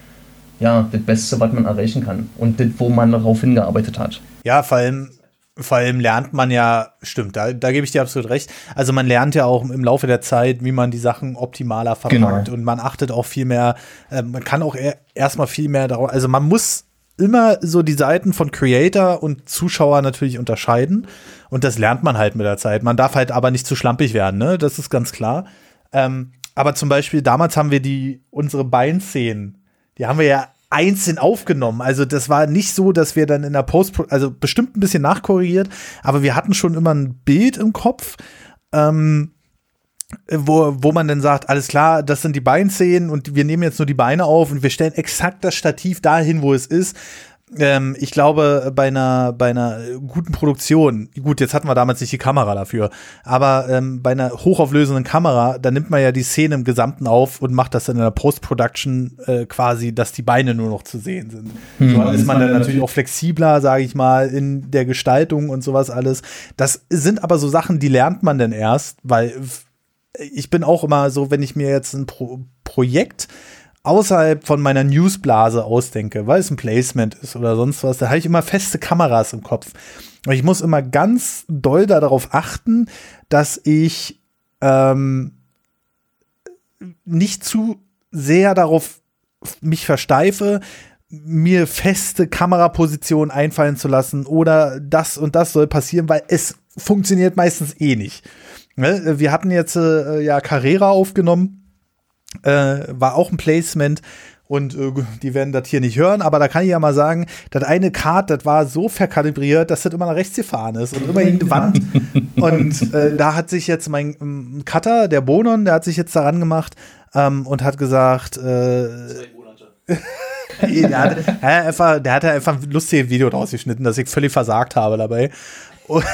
ja das Beste, was man erreichen kann und das, wo man darauf hingearbeitet hat. Ja, vor allem, vor allem lernt man ja, stimmt, da, da gebe ich dir absolut recht. Also man lernt ja auch im Laufe der Zeit, wie man die Sachen optimaler verpackt genau. und man achtet auch viel mehr, äh, man kann auch erstmal viel mehr darauf, also man muss immer so die Seiten von Creator und Zuschauer natürlich unterscheiden. Und das lernt man halt mit der Zeit. Man darf halt aber nicht zu schlampig werden, ne? Das ist ganz klar. Ähm, aber zum Beispiel, damals haben wir die, unsere Beinszenen, die haben wir ja einzeln aufgenommen. Also das war nicht so, dass wir dann in der Post, also bestimmt ein bisschen nachkorrigiert, aber wir hatten schon immer ein Bild im Kopf. Ähm, wo, wo man dann sagt, alles klar, das sind die Beinszenen und wir nehmen jetzt nur die Beine auf und wir stellen exakt das Stativ dahin, wo es ist. Ähm, ich glaube, bei einer, bei einer guten Produktion, gut, jetzt hatten wir damals nicht die Kamera dafür, aber ähm, bei einer hochauflösenden Kamera, da nimmt man ja die Szene im Gesamten auf und macht das dann in der Post-Production äh, quasi, dass die Beine nur noch zu sehen sind. Mhm. So ist man dann natürlich auch flexibler, sage ich mal, in der Gestaltung und sowas alles. Das sind aber so Sachen, die lernt man denn erst, weil ich bin auch immer so, wenn ich mir jetzt ein Pro Projekt außerhalb von meiner Newsblase ausdenke, weil es ein Placement ist oder sonst was, da habe ich immer feste Kameras im Kopf. Und ich muss immer ganz doll darauf achten, dass ich ähm, nicht zu sehr darauf mich versteife, mir feste Kamerapositionen einfallen zu lassen oder das und das soll passieren, weil es funktioniert meistens eh nicht. Ne, wir hatten jetzt äh, ja Carrera aufgenommen, äh, war auch ein Placement und äh, die werden das hier nicht hören, aber da kann ich ja mal sagen, das eine Kart, das war so verkalibriert, dass das immer nach rechts gefahren ist und immer in die Wand. und äh, da hat sich jetzt mein ähm, Cutter, der Bonon, der hat sich jetzt daran gemacht ähm, und hat gesagt, äh, der, hat, der, hat einfach, der hat einfach ein lustiges Video draus geschnitten, dass ich völlig versagt habe dabei. Und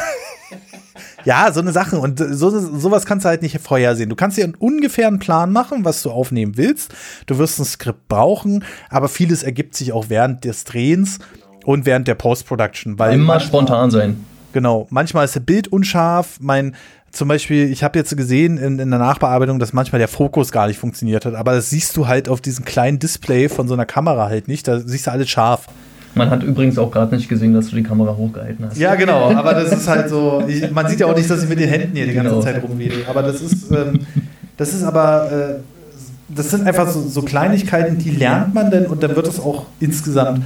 Ja, so eine Sache. Und so, sowas kannst du halt nicht vorhersehen. Du kannst dir einen ungefähren Plan machen, was du aufnehmen willst. Du wirst ein Skript brauchen, aber vieles ergibt sich auch während des Drehens und während der Post-Production. Immer spontan sein. Genau. Manchmal ist das Bild unscharf. Mein, zum Beispiel, ich habe jetzt gesehen in, in der Nachbearbeitung, dass manchmal der Fokus gar nicht funktioniert hat. Aber das siehst du halt auf diesem kleinen Display von so einer Kamera halt nicht. Da siehst du alles scharf. Man hat übrigens auch gerade nicht gesehen, dass du die Kamera hochgehalten hast. Ja, genau, aber das ist halt so. Ich, man sieht ja auch nicht, dass ich mit den Händen hier die ganze genau. Zeit rumwedel. Aber das ist, ähm, das ist aber, äh, das sind einfach so, so, Kleinigkeiten, die lernt man denn und dann wird es auch insgesamt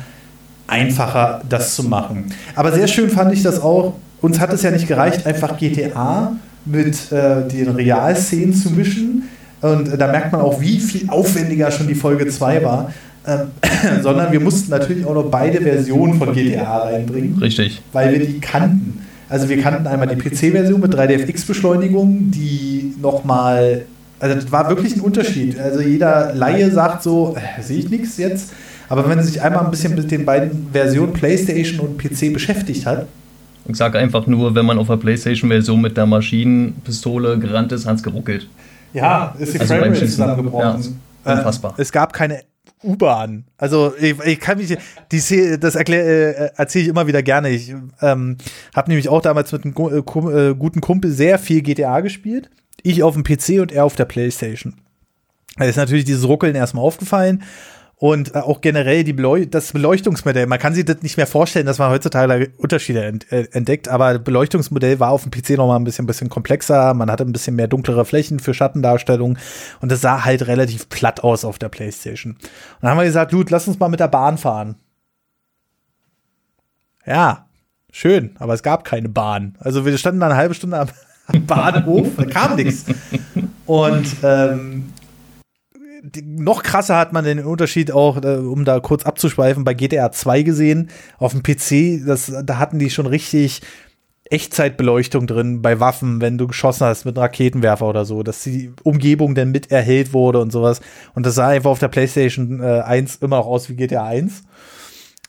einfacher, das zu machen. Aber sehr schön fand ich das auch. Uns hat es ja nicht gereicht, einfach GTA mit äh, den Realszenen zu mischen. Und äh, da merkt man auch, wie viel aufwendiger schon die Folge 2 war. Ähm, sondern wir mussten natürlich auch noch beide Versionen von GTA reinbringen. Richtig. Weil wir die kannten. Also wir kannten einmal die PC-Version mit 3DFX-Beschleunigung, die nochmal, also das war wirklich ein Unterschied. Also jeder Laie sagt so, äh, sehe ich nichts jetzt. Aber wenn man sich einmal ein bisschen mit den beiden Versionen PlayStation und PC beschäftigt hat. Ich sage einfach nur, wenn man auf der PlayStation-Version mit der Maschinenpistole gerannt ist, hat es geruckelt. Ja, ist die also Framerate zusammengebrochen. Ja, unfassbar. Äh, es gab keine U-Bahn. Also ich, ich, kann mich, die, das äh, erzähle ich immer wieder gerne. Ich ähm, habe nämlich auch damals mit einem äh, äh, guten Kumpel sehr viel GTA gespielt. Ich auf dem PC und er auf der Playstation. Da ist natürlich dieses Ruckeln erstmal aufgefallen und äh, auch generell die Beleu das Beleuchtungsmodell. Man kann sich das nicht mehr vorstellen, dass man heutzutage Unterschiede ent äh, entdeckt, aber das Beleuchtungsmodell war auf dem PC noch mal ein bisschen, bisschen komplexer. Man hatte ein bisschen mehr dunklere Flächen für Schattendarstellung und das sah halt relativ platt aus auf der Playstation. Und dann haben wir gesagt, gut, lass uns mal mit der Bahn fahren. Ja, schön, aber es gab keine Bahn. Also wir standen da eine halbe Stunde am, am Bahnhof, da kam nichts. Und ähm, noch krasser hat man den Unterschied auch, äh, um da kurz abzuschweifen, bei GTA 2 gesehen. Auf dem PC, das, da hatten die schon richtig Echtzeitbeleuchtung drin bei Waffen, wenn du geschossen hast mit Raketenwerfer oder so, dass die Umgebung dann mit erhellt wurde und sowas. Und das sah einfach auf der PlayStation äh, 1 immer noch aus wie GTA 1.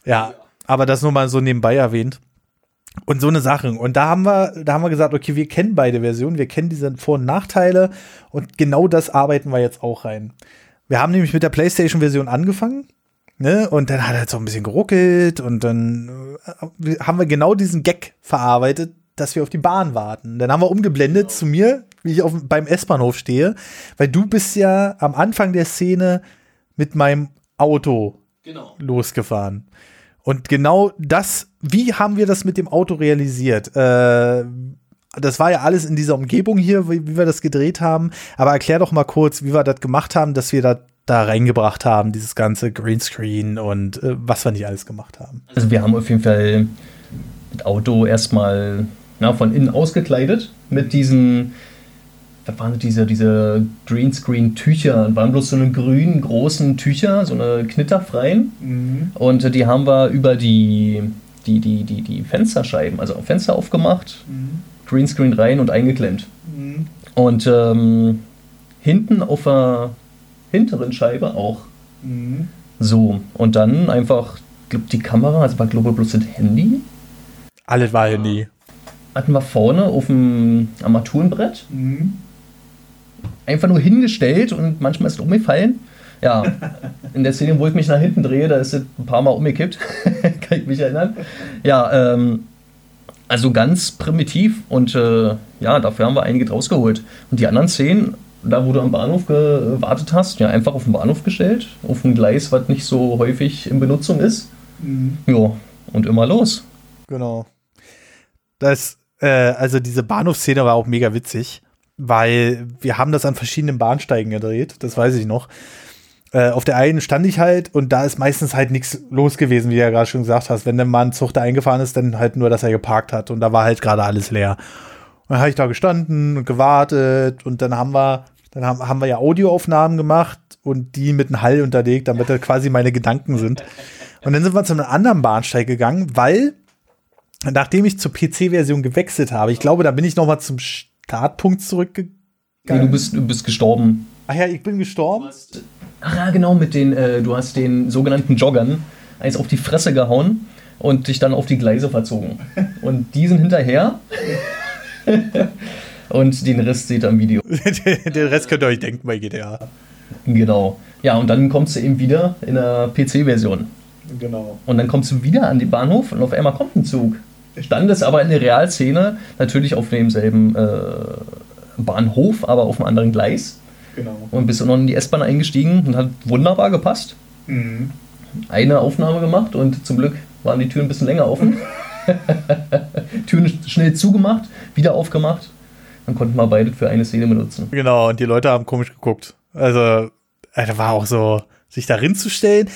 Ja, aber das nur mal so nebenbei erwähnt. Und so eine Sache. Und da haben wir, da haben wir gesagt, okay, wir kennen beide Versionen, wir kennen diese Vor- und Nachteile und genau das arbeiten wir jetzt auch rein. Wir haben nämlich mit der PlayStation-Version angefangen. Ne? Und dann hat er halt so ein bisschen geruckelt und dann äh, haben wir genau diesen Gag verarbeitet, dass wir auf die Bahn warten. Dann haben wir umgeblendet zu mir, wie ich auf, beim S-Bahnhof stehe, weil du bist ja am Anfang der Szene mit meinem Auto genau. losgefahren. Und genau das, wie haben wir das mit dem Auto realisiert? Äh, das war ja alles in dieser Umgebung hier, wie, wie, wir das gedreht haben. Aber erklär doch mal kurz, wie wir das gemacht haben, dass wir da, da reingebracht haben, dieses ganze Greenscreen und äh, was wir nicht alles gemacht haben. Also wir haben auf jeden Fall das Auto erstmal na, von innen ausgekleidet mit diesen, was waren diese, diese Greenscreen-Tücher, waren bloß so eine grünen großen Tücher, so eine knitterfreien. Mhm. Und die haben wir über die, die, die, die, die Fensterscheiben, also Fenster aufgemacht. Mhm Greenscreen rein und eingeklemmt. Mhm. Und ähm, hinten auf der hinteren Scheibe auch. Mhm. So, und dann einfach, glaub, die Kamera, also war glaube ich bloß das Handy. Alles war Handy. Hatten wir vorne auf dem Armaturenbrett. Mhm. Einfach nur hingestellt und manchmal ist es umgefallen. Ja, in der Szene, wo ich mich nach hinten drehe, da ist es ein paar Mal umgekippt. Kann ich mich erinnern. Ja, ähm, also ganz primitiv und äh, ja, dafür haben wir einige draus geholt. Und die anderen Szenen, da wo du am Bahnhof gewartet hast, ja, einfach auf den Bahnhof gestellt, auf ein Gleis, was nicht so häufig in Benutzung ist. Mhm. Ja, und immer los. Genau. Das, äh, also diese Bahnhofsszene war auch mega witzig, weil wir haben das an verschiedenen Bahnsteigen gedreht, das weiß ich noch. Äh, auf der einen stand ich halt und da ist meistens halt nichts los gewesen, wie du ja gerade schon gesagt hast. Wenn der Mann Zug da eingefahren ist, dann halt nur, dass er geparkt hat und da war halt gerade alles leer. Und dann habe ich da gestanden und gewartet und dann haben wir, dann haben, haben wir ja Audioaufnahmen gemacht und die mit einem Hall unterlegt, damit das quasi meine Gedanken sind. Und dann sind wir zu einem anderen Bahnsteig gegangen, weil nachdem ich zur PC-Version gewechselt habe, ich glaube, da bin ich noch mal zum Startpunkt zurückgegangen. Nee, du bist, du bist gestorben. Ach ja, ich bin gestorben. Ach ja, genau, mit den, äh, du hast den sogenannten Joggern eins auf die Fresse gehauen und dich dann auf die Gleise verzogen. Und die sind hinterher. und den Rest seht ihr am Video. den Rest könnt ihr euch denken bei GTA. Genau. Ja, und dann kommst du eben wieder in der PC-Version. Genau. Und dann kommst du wieder an den Bahnhof und auf einmal kommt ein Zug. Stand es aber in der Realszene, natürlich auf demselben äh, Bahnhof, aber auf einem anderen Gleis. Genau. Und bist du noch in die S-Bahn eingestiegen und hat wunderbar gepasst. Mhm. Eine Aufnahme gemacht und zum Glück waren die Türen ein bisschen länger offen. Türen schnell zugemacht, wieder aufgemacht. Dann konnten wir beide für eine Szene benutzen. Genau, und die Leute haben komisch geguckt. Also, da war auch so, sich darin zu stellen.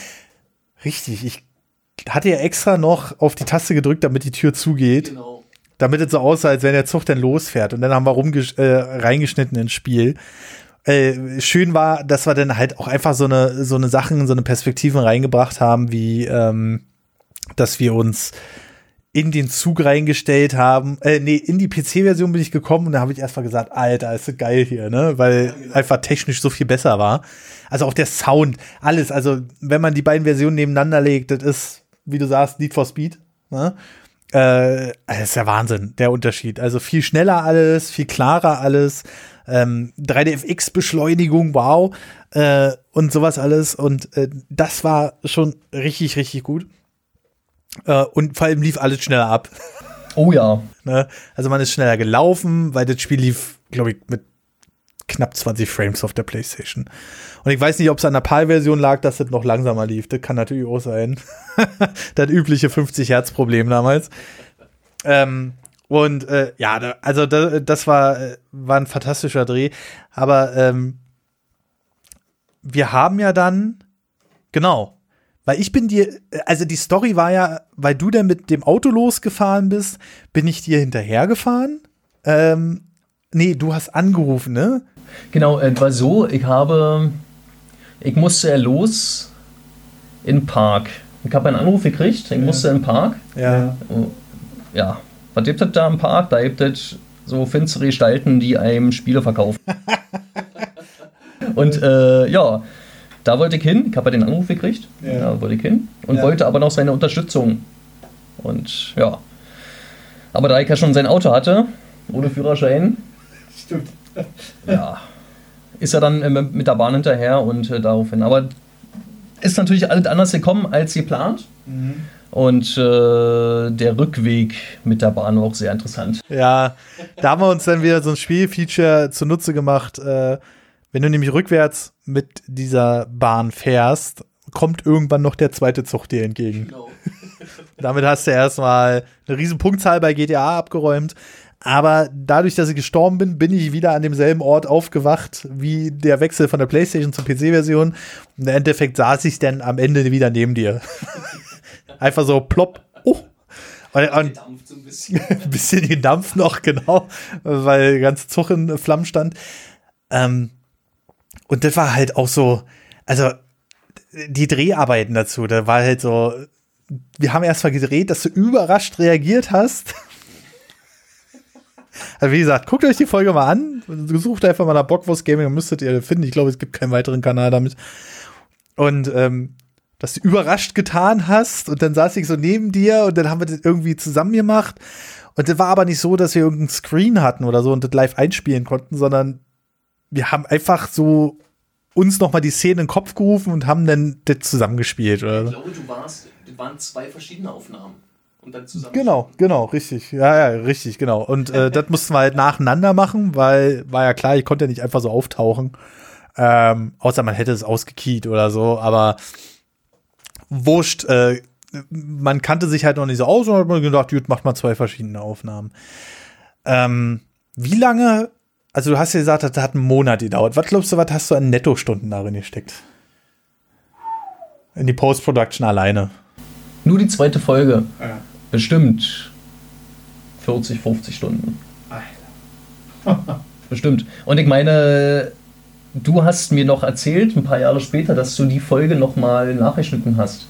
Richtig, ich hatte ja extra noch auf die Taste gedrückt, damit die Tür zugeht. Genau. Damit es so aussah, als wenn der Zug dann losfährt. Und dann haben wir rumgesch äh, reingeschnitten ins Spiel. Äh, schön war, dass wir dann halt auch einfach so eine, so eine Sachen, so eine Perspektiven reingebracht haben, wie ähm, dass wir uns in den Zug reingestellt haben. Äh, nee, in die PC-Version bin ich gekommen und da habe ich erstmal gesagt, Alter, ist so geil hier, ne? Weil einfach technisch so viel besser war. Also auch der Sound, alles. Also, wenn man die beiden Versionen nebeneinander legt, das ist, wie du sagst, Need for Speed. Ne? Äh, das ist ja Wahnsinn, der Unterschied. Also viel schneller alles, viel klarer alles. Ähm, 3DFX-Beschleunigung, wow. Äh, und sowas alles. Und äh, das war schon richtig, richtig gut. Äh, und vor allem lief alles schneller ab. Oh ja. Ne? Also man ist schneller gelaufen, weil das Spiel lief, glaube ich, mit knapp 20 Frames auf der PlayStation. Und ich weiß nicht, ob es an der PAL-Version lag, dass das noch langsamer lief. Das kann natürlich auch sein. das übliche 50 Hertz-Problem damals. Ähm, und äh, ja, da, also da, das war, äh, war ein fantastischer Dreh. Aber ähm, wir haben ja dann, genau, weil ich bin dir, also die Story war ja, weil du dann mit dem Auto losgefahren bist, bin ich dir hinterhergefahren. Ähm, nee, du hast angerufen, ne? Genau, es war so, ich habe, ich musste ja los in den Park. Ich habe einen Anruf gekriegt, ich musste in den Park. Ja. Ja, was gibt es da im Park? Da gibt es so finstere Gestalten, die einem Spiele verkaufen. Und äh, ja, da wollte ich hin. Ich habe ja den Anruf gekriegt. Ja. Da wollte ich hin. Und Ja. wollte aber noch seine Unterstützung. Und ja. Aber da ich ja schon sein Auto hatte, ohne Führerschein, Stimmt. ja, ist er dann äh, mit der Bahn hinterher und äh, daraufhin. Aber ist natürlich alles anders gekommen als geplant. Und äh, der Rückweg mit der Bahn war auch sehr interessant. Ja, da haben wir uns dann wieder so ein Spielfeature zunutze gemacht. Äh, wenn du nämlich rückwärts mit dieser Bahn fährst, kommt irgendwann noch der zweite Zug dir entgegen. Damit hast du erstmal eine riesen Punktzahl bei GTA abgeräumt. Aber dadurch, dass ich gestorben bin, bin ich wieder an demselben Ort aufgewacht wie der Wechsel von der PlayStation zur PC-Version. Und im Endeffekt saß ich dann am Ende wieder neben dir. Einfach so plopp. Oh. Und, und so ein bisschen. bisschen gedampft noch, genau, weil der ganze Zug in Flammen stand. Ähm, und das war halt auch so, also die Dreharbeiten dazu, da war halt so, wir haben erst mal gedreht, dass du überrascht reagiert hast. Also wie gesagt, guckt euch die Folge mal an. Sucht einfach mal nach Bockwurst Gaming, dann müsstet ihr finden. Ich glaube, es gibt keinen weiteren Kanal damit. Und ähm, dass du überrascht getan hast und dann saß ich so neben dir und dann haben wir das irgendwie zusammen gemacht. Und das war aber nicht so, dass wir irgendeinen Screen hatten oder so und das live einspielen konnten, sondern wir haben einfach so uns noch mal die Szene in den Kopf gerufen und haben dann das zusammengespielt oder so. glaube, du warst, das waren zwei verschiedene Aufnahmen. Und dann zusammen. Genau, genau, richtig. Ja, ja, richtig, genau. Und äh, das mussten wir halt nacheinander machen, weil war ja klar, ich konnte ja nicht einfach so auftauchen. Ähm, außer man hätte es ausgekiet oder so, aber wurscht. Äh, man kannte sich halt noch nicht so aus und hat man gedacht, gut, macht mal zwei verschiedene Aufnahmen. Ähm, wie lange, also du hast ja gesagt, das hat einen Monat gedauert. Was glaubst du, was hast du an Nettostunden darin gesteckt? In die Post-Production alleine. Nur die zweite Folge. Bestimmt 40, 50 Stunden. Bestimmt. Und ich meine, du hast mir noch erzählt, ein paar Jahre später, dass du die Folge nochmal nachgeschnitten hast.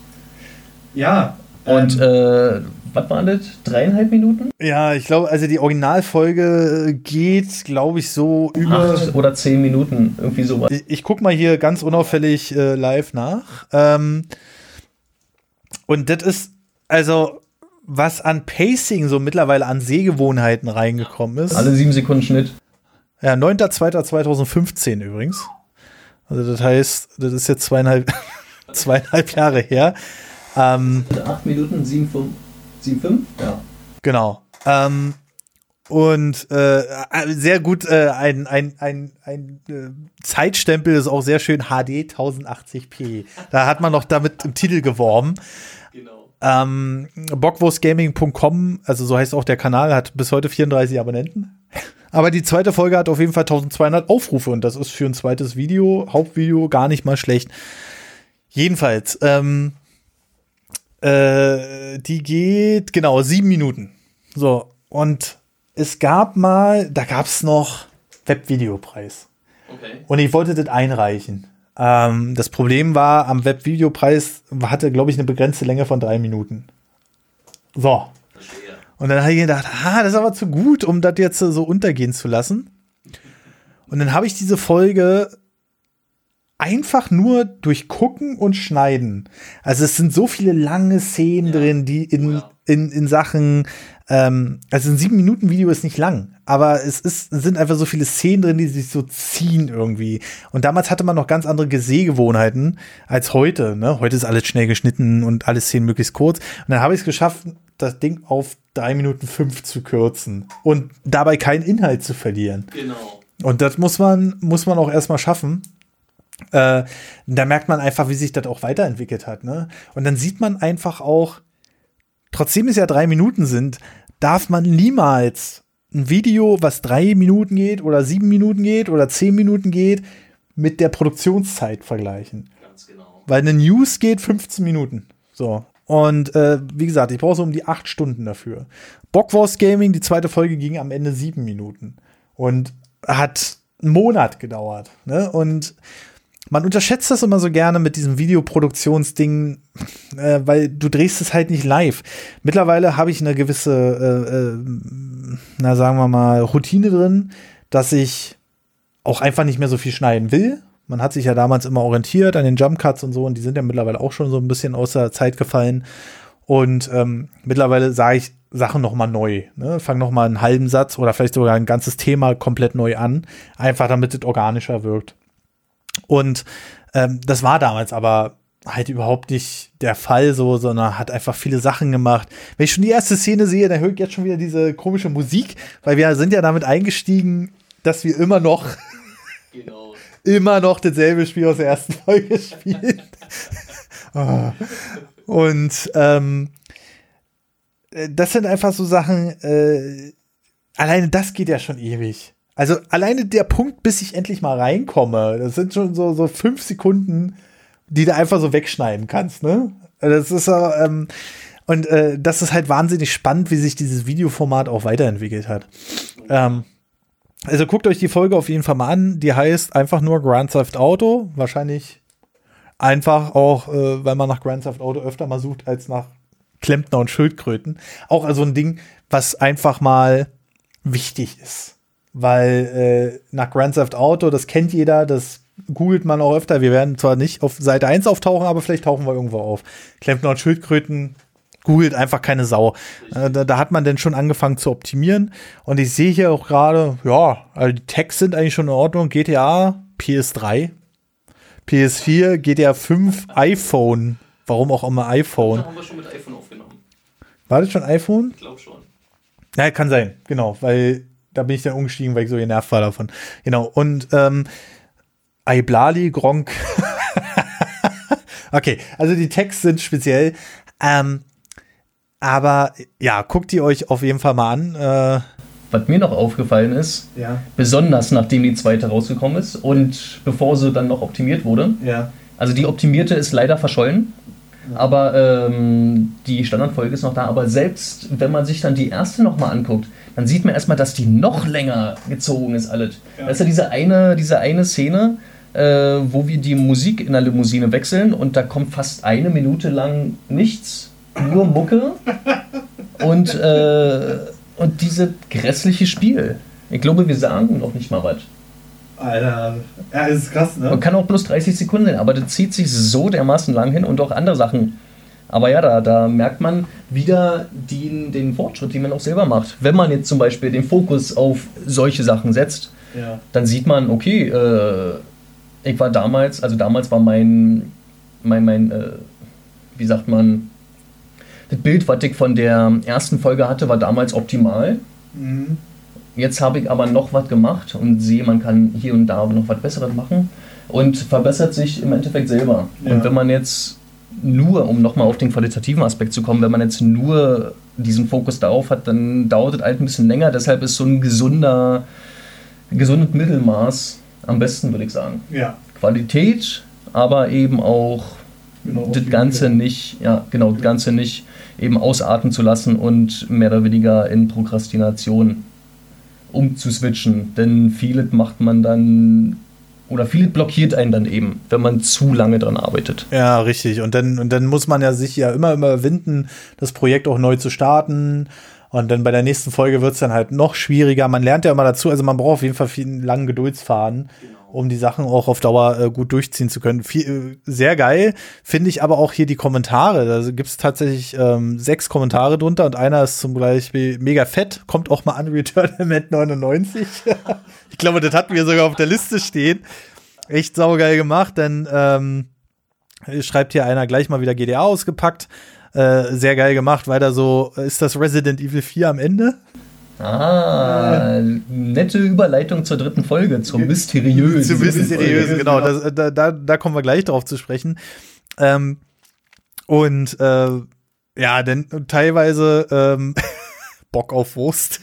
Ja. Und äh, was waren das? Dreieinhalb Minuten? Ja, ich glaube, also die Originalfolge geht, glaube ich, so über. Acht oder zehn Minuten, irgendwie sowas. Ich, ich guck mal hier ganz unauffällig äh, live nach. Ähm, und das ist, also, was an Pacing so mittlerweile an Sehgewohnheiten reingekommen ist. Alle sieben Sekunden Schnitt. Ja, 9.2.2015 übrigens. Also das heißt, das ist jetzt zweieinhalb, zweieinhalb Jahre her. Ähm, 8 Minuten, 7,5? Ja. Genau. Ähm, und äh, sehr gut, äh, ein, ein, ein, ein äh, Zeitstempel ist auch sehr schön HD 1080p. Da hat man noch damit im Titel geworben. Genau. Ähm, Bockwurstgaming.com, also so heißt auch der Kanal, hat bis heute 34 Abonnenten. Aber die zweite Folge hat auf jeden Fall 1200 Aufrufe und das ist für ein zweites Video, Hauptvideo, gar nicht mal schlecht. Jedenfalls, ähm, äh, die geht genau sieben Minuten. So, und es gab mal, da gab es noch Webvideopreis. Okay. Und ich wollte das einreichen. Ähm, das Problem war, am Webvideopreis hatte, glaube ich, eine begrenzte Länge von drei Minuten. So. Und dann habe ich gedacht, ah, das ist aber zu gut, um das jetzt so untergehen zu lassen. Und dann habe ich diese Folge einfach nur durch Gucken und Schneiden. Also es sind so viele lange Szenen ja. drin, die in, ja. in, in Sachen ähm, also ein sieben Minuten Video ist nicht lang, aber es ist, sind einfach so viele Szenen drin, die sich so ziehen irgendwie. Und damals hatte man noch ganz andere Sehgewohnheiten als heute. Ne? Heute ist alles schnell geschnitten und alle Szenen möglichst kurz. Und dann habe ich es geschafft, das Ding auf drei Minuten fünf zu kürzen und dabei keinen Inhalt zu verlieren. Genau. Und das muss man, muss man auch erstmal schaffen. Äh, da merkt man einfach, wie sich das auch weiterentwickelt hat. Ne? Und dann sieht man einfach auch, trotzdem es ja drei Minuten sind, darf man niemals ein Video, was drei Minuten geht oder sieben Minuten geht oder zehn Minuten geht, mit der Produktionszeit vergleichen. Ganz genau. Weil eine News geht 15 Minuten. So. Und äh, wie gesagt, ich brauche so um die acht Stunden dafür. Bockwurst Gaming, die zweite Folge ging am Ende sieben Minuten. Und hat einen Monat gedauert. Ne? Und man unterschätzt das immer so gerne mit diesem Videoproduktionsding, äh, weil du drehst es halt nicht live. Mittlerweile habe ich eine gewisse, äh, äh, na sagen wir mal, Routine drin, dass ich auch einfach nicht mehr so viel schneiden will. Man hat sich ja damals immer orientiert an den Jump Cuts und so, und die sind ja mittlerweile auch schon so ein bisschen aus der Zeit gefallen. Und ähm, mittlerweile sage ich Sachen noch mal neu. Ne? Fang noch mal einen halben Satz oder vielleicht sogar ein ganzes Thema komplett neu an, einfach damit es organischer wirkt. Und ähm, das war damals aber halt überhaupt nicht der Fall so, sondern hat einfach viele Sachen gemacht. Wenn ich schon die erste Szene sehe, dann höre ich jetzt schon wieder diese komische Musik, weil wir sind ja damit eingestiegen, dass wir immer noch genau. Immer noch dasselbe Spiel aus der ersten Folge spielen. oh. Und ähm, äh, das sind einfach so Sachen, äh, alleine das geht ja schon ewig. Also alleine der Punkt, bis ich endlich mal reinkomme, das sind schon so, so fünf Sekunden, die du einfach so wegschneiden kannst, ne? Das ist ähm, und äh, das ist halt wahnsinnig spannend, wie sich dieses Videoformat auch weiterentwickelt hat. Ähm, also guckt euch die Folge auf jeden Fall mal an. Die heißt einfach nur Grand Theft Auto. Wahrscheinlich einfach auch, äh, weil man nach Grand Theft Auto öfter mal sucht als nach Klempner und Schildkröten. Auch also ein Ding, was einfach mal wichtig ist weil äh, nach Grand Theft Auto, das kennt jeder, das googelt man auch öfter. Wir werden zwar nicht auf Seite 1 auftauchen, aber vielleicht tauchen wir irgendwo auf. Klempner und Schildkröten googelt einfach keine Sau. Äh, da, da, hat man denn schon angefangen zu optimieren. Und ich sehe hier auch gerade, ja, also die Tags sind eigentlich schon in Ordnung. GTA, PS3, PS4, GTA 5, iPhone. Warum auch immer iPhone? Da haben wir schon mit iPhone aufgenommen. War das schon iPhone? Ich glaube schon. Ja, kann sein, genau, weil da bin ich dann umgestiegen, weil ich so genervt war davon. Genau. Und ähm, Aiblali, Gronk. okay, also die Texte sind speziell. Ähm, aber ja, guckt die euch auf jeden Fall mal an. Äh, was mir noch aufgefallen ist, ja. besonders nachdem die zweite rausgekommen ist und bevor sie dann noch optimiert wurde. Ja. Also die optimierte ist leider verschollen, aber ähm, die Standardfolge ist noch da. Aber selbst wenn man sich dann die erste nochmal anguckt, dann sieht man erstmal, dass die noch länger gezogen ist, alles. Ja. Das ist ja diese eine, diese eine Szene, äh, wo wir die Musik in der Limousine wechseln und da kommt fast eine Minute lang nichts, nur Mucke und, äh, und dieses grässliche Spiel. Ich glaube, wir sagen noch nicht mal was. Alter, ja, ist krass, ne? Man kann auch bloß 30 Sekunden, aber das zieht sich so dermaßen lang hin und auch andere Sachen Aber ja, da, da merkt man wieder den, den Fortschritt, den man auch selber macht. Wenn man jetzt zum Beispiel den Fokus auf solche Sachen setzt, Ja. dann sieht man, okay, äh, ich war damals, also damals war mein, mein, mein äh, wie sagt man, das Bild, was ich von der ersten Folge hatte, war damals optimal. Mhm. Jetzt habe ich aber noch was gemacht und sehe, man kann hier und da noch was Besseres machen und verbessert sich im Endeffekt selber. Ja. Und wenn man jetzt nur, um nochmal auf den qualitativen Aspekt zu kommen, wenn man jetzt nur diesen Fokus darauf hat, dann dauert es halt ein bisschen länger. Deshalb ist so ein gesunder, gesundes Mittelmaß am besten, würde ich sagen. Ja. Qualität, aber eben auch Genau, das Ganze nicht, ja, genau, das Ganze nicht eben ausarten zu lassen und mehr oder weniger in Prokrastination umzuswitchen. Denn vieles macht man dann oder vieles blockiert einen dann eben, wenn man zu lange dran arbeitet. Ja, richtig. Und dann, und dann muss man ja sich ja immer, immer winden, das Projekt auch neu zu starten. Und dann bei der nächsten Folge wird es dann halt noch schwieriger. Man lernt ja immer dazu, also man braucht auf jeden Fall viel einen langen Geduldsfaden, um die Sachen auch auf Dauer äh, gut durchziehen zu können. Viel, äh, sehr geil, finde ich aber auch hier die Kommentare. Da gibt es tatsächlich ähm, sechs Kommentare drunter und einer ist zum Beispiel mega fett, kommt auch mal an Return Element 99. ich glaube, das hatten wir sogar auf der Liste stehen. Echt saugeil gemacht, denn ähm, schreibt hier einer gleich mal wieder GDA ausgepackt. Äh, sehr geil gemacht, weiter so, ist das Resident Evil 4 am Ende? Ah, nette Überleitung zur dritten Folge, zum mysteriösen. Zu mysteriös, genau, das, da, da, da kommen wir gleich drauf zu sprechen. Ähm, und äh, ja, denn teilweise ähm, Bock auf Wurst.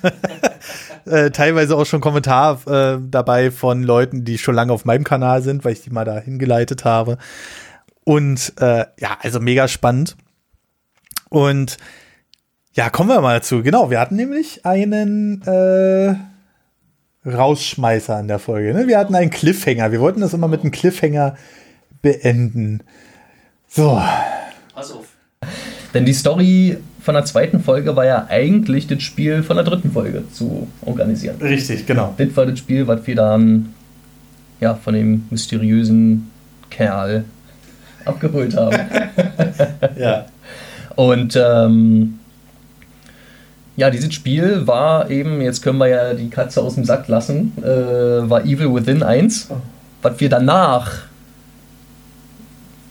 äh, teilweise auch schon Kommentar äh, dabei von Leuten, die schon lange auf meinem Kanal sind, weil ich die mal da hingeleitet habe. Und äh, ja, also mega spannend. Und ja, kommen wir mal dazu. Genau, wir hatten nämlich einen äh, Rausschmeißer in der Folge. Ne? Wir hatten einen Cliffhanger. Wir wollten das immer mit einem Cliffhanger beenden. So, Pass auf. Denn die Story von der zweiten Folge war ja eigentlich das Spiel von der dritten Folge zu organisieren. richtig, genau. Das war das Spiel, was wir dann ja, von dem mysteriösen Kerl abgeholt haben. Ja. Und ähm, ja, dieses Spiel war eben, jetzt können wir ja die Katze aus dem Sack lassen, äh, war Evil Within 1, was wir danach,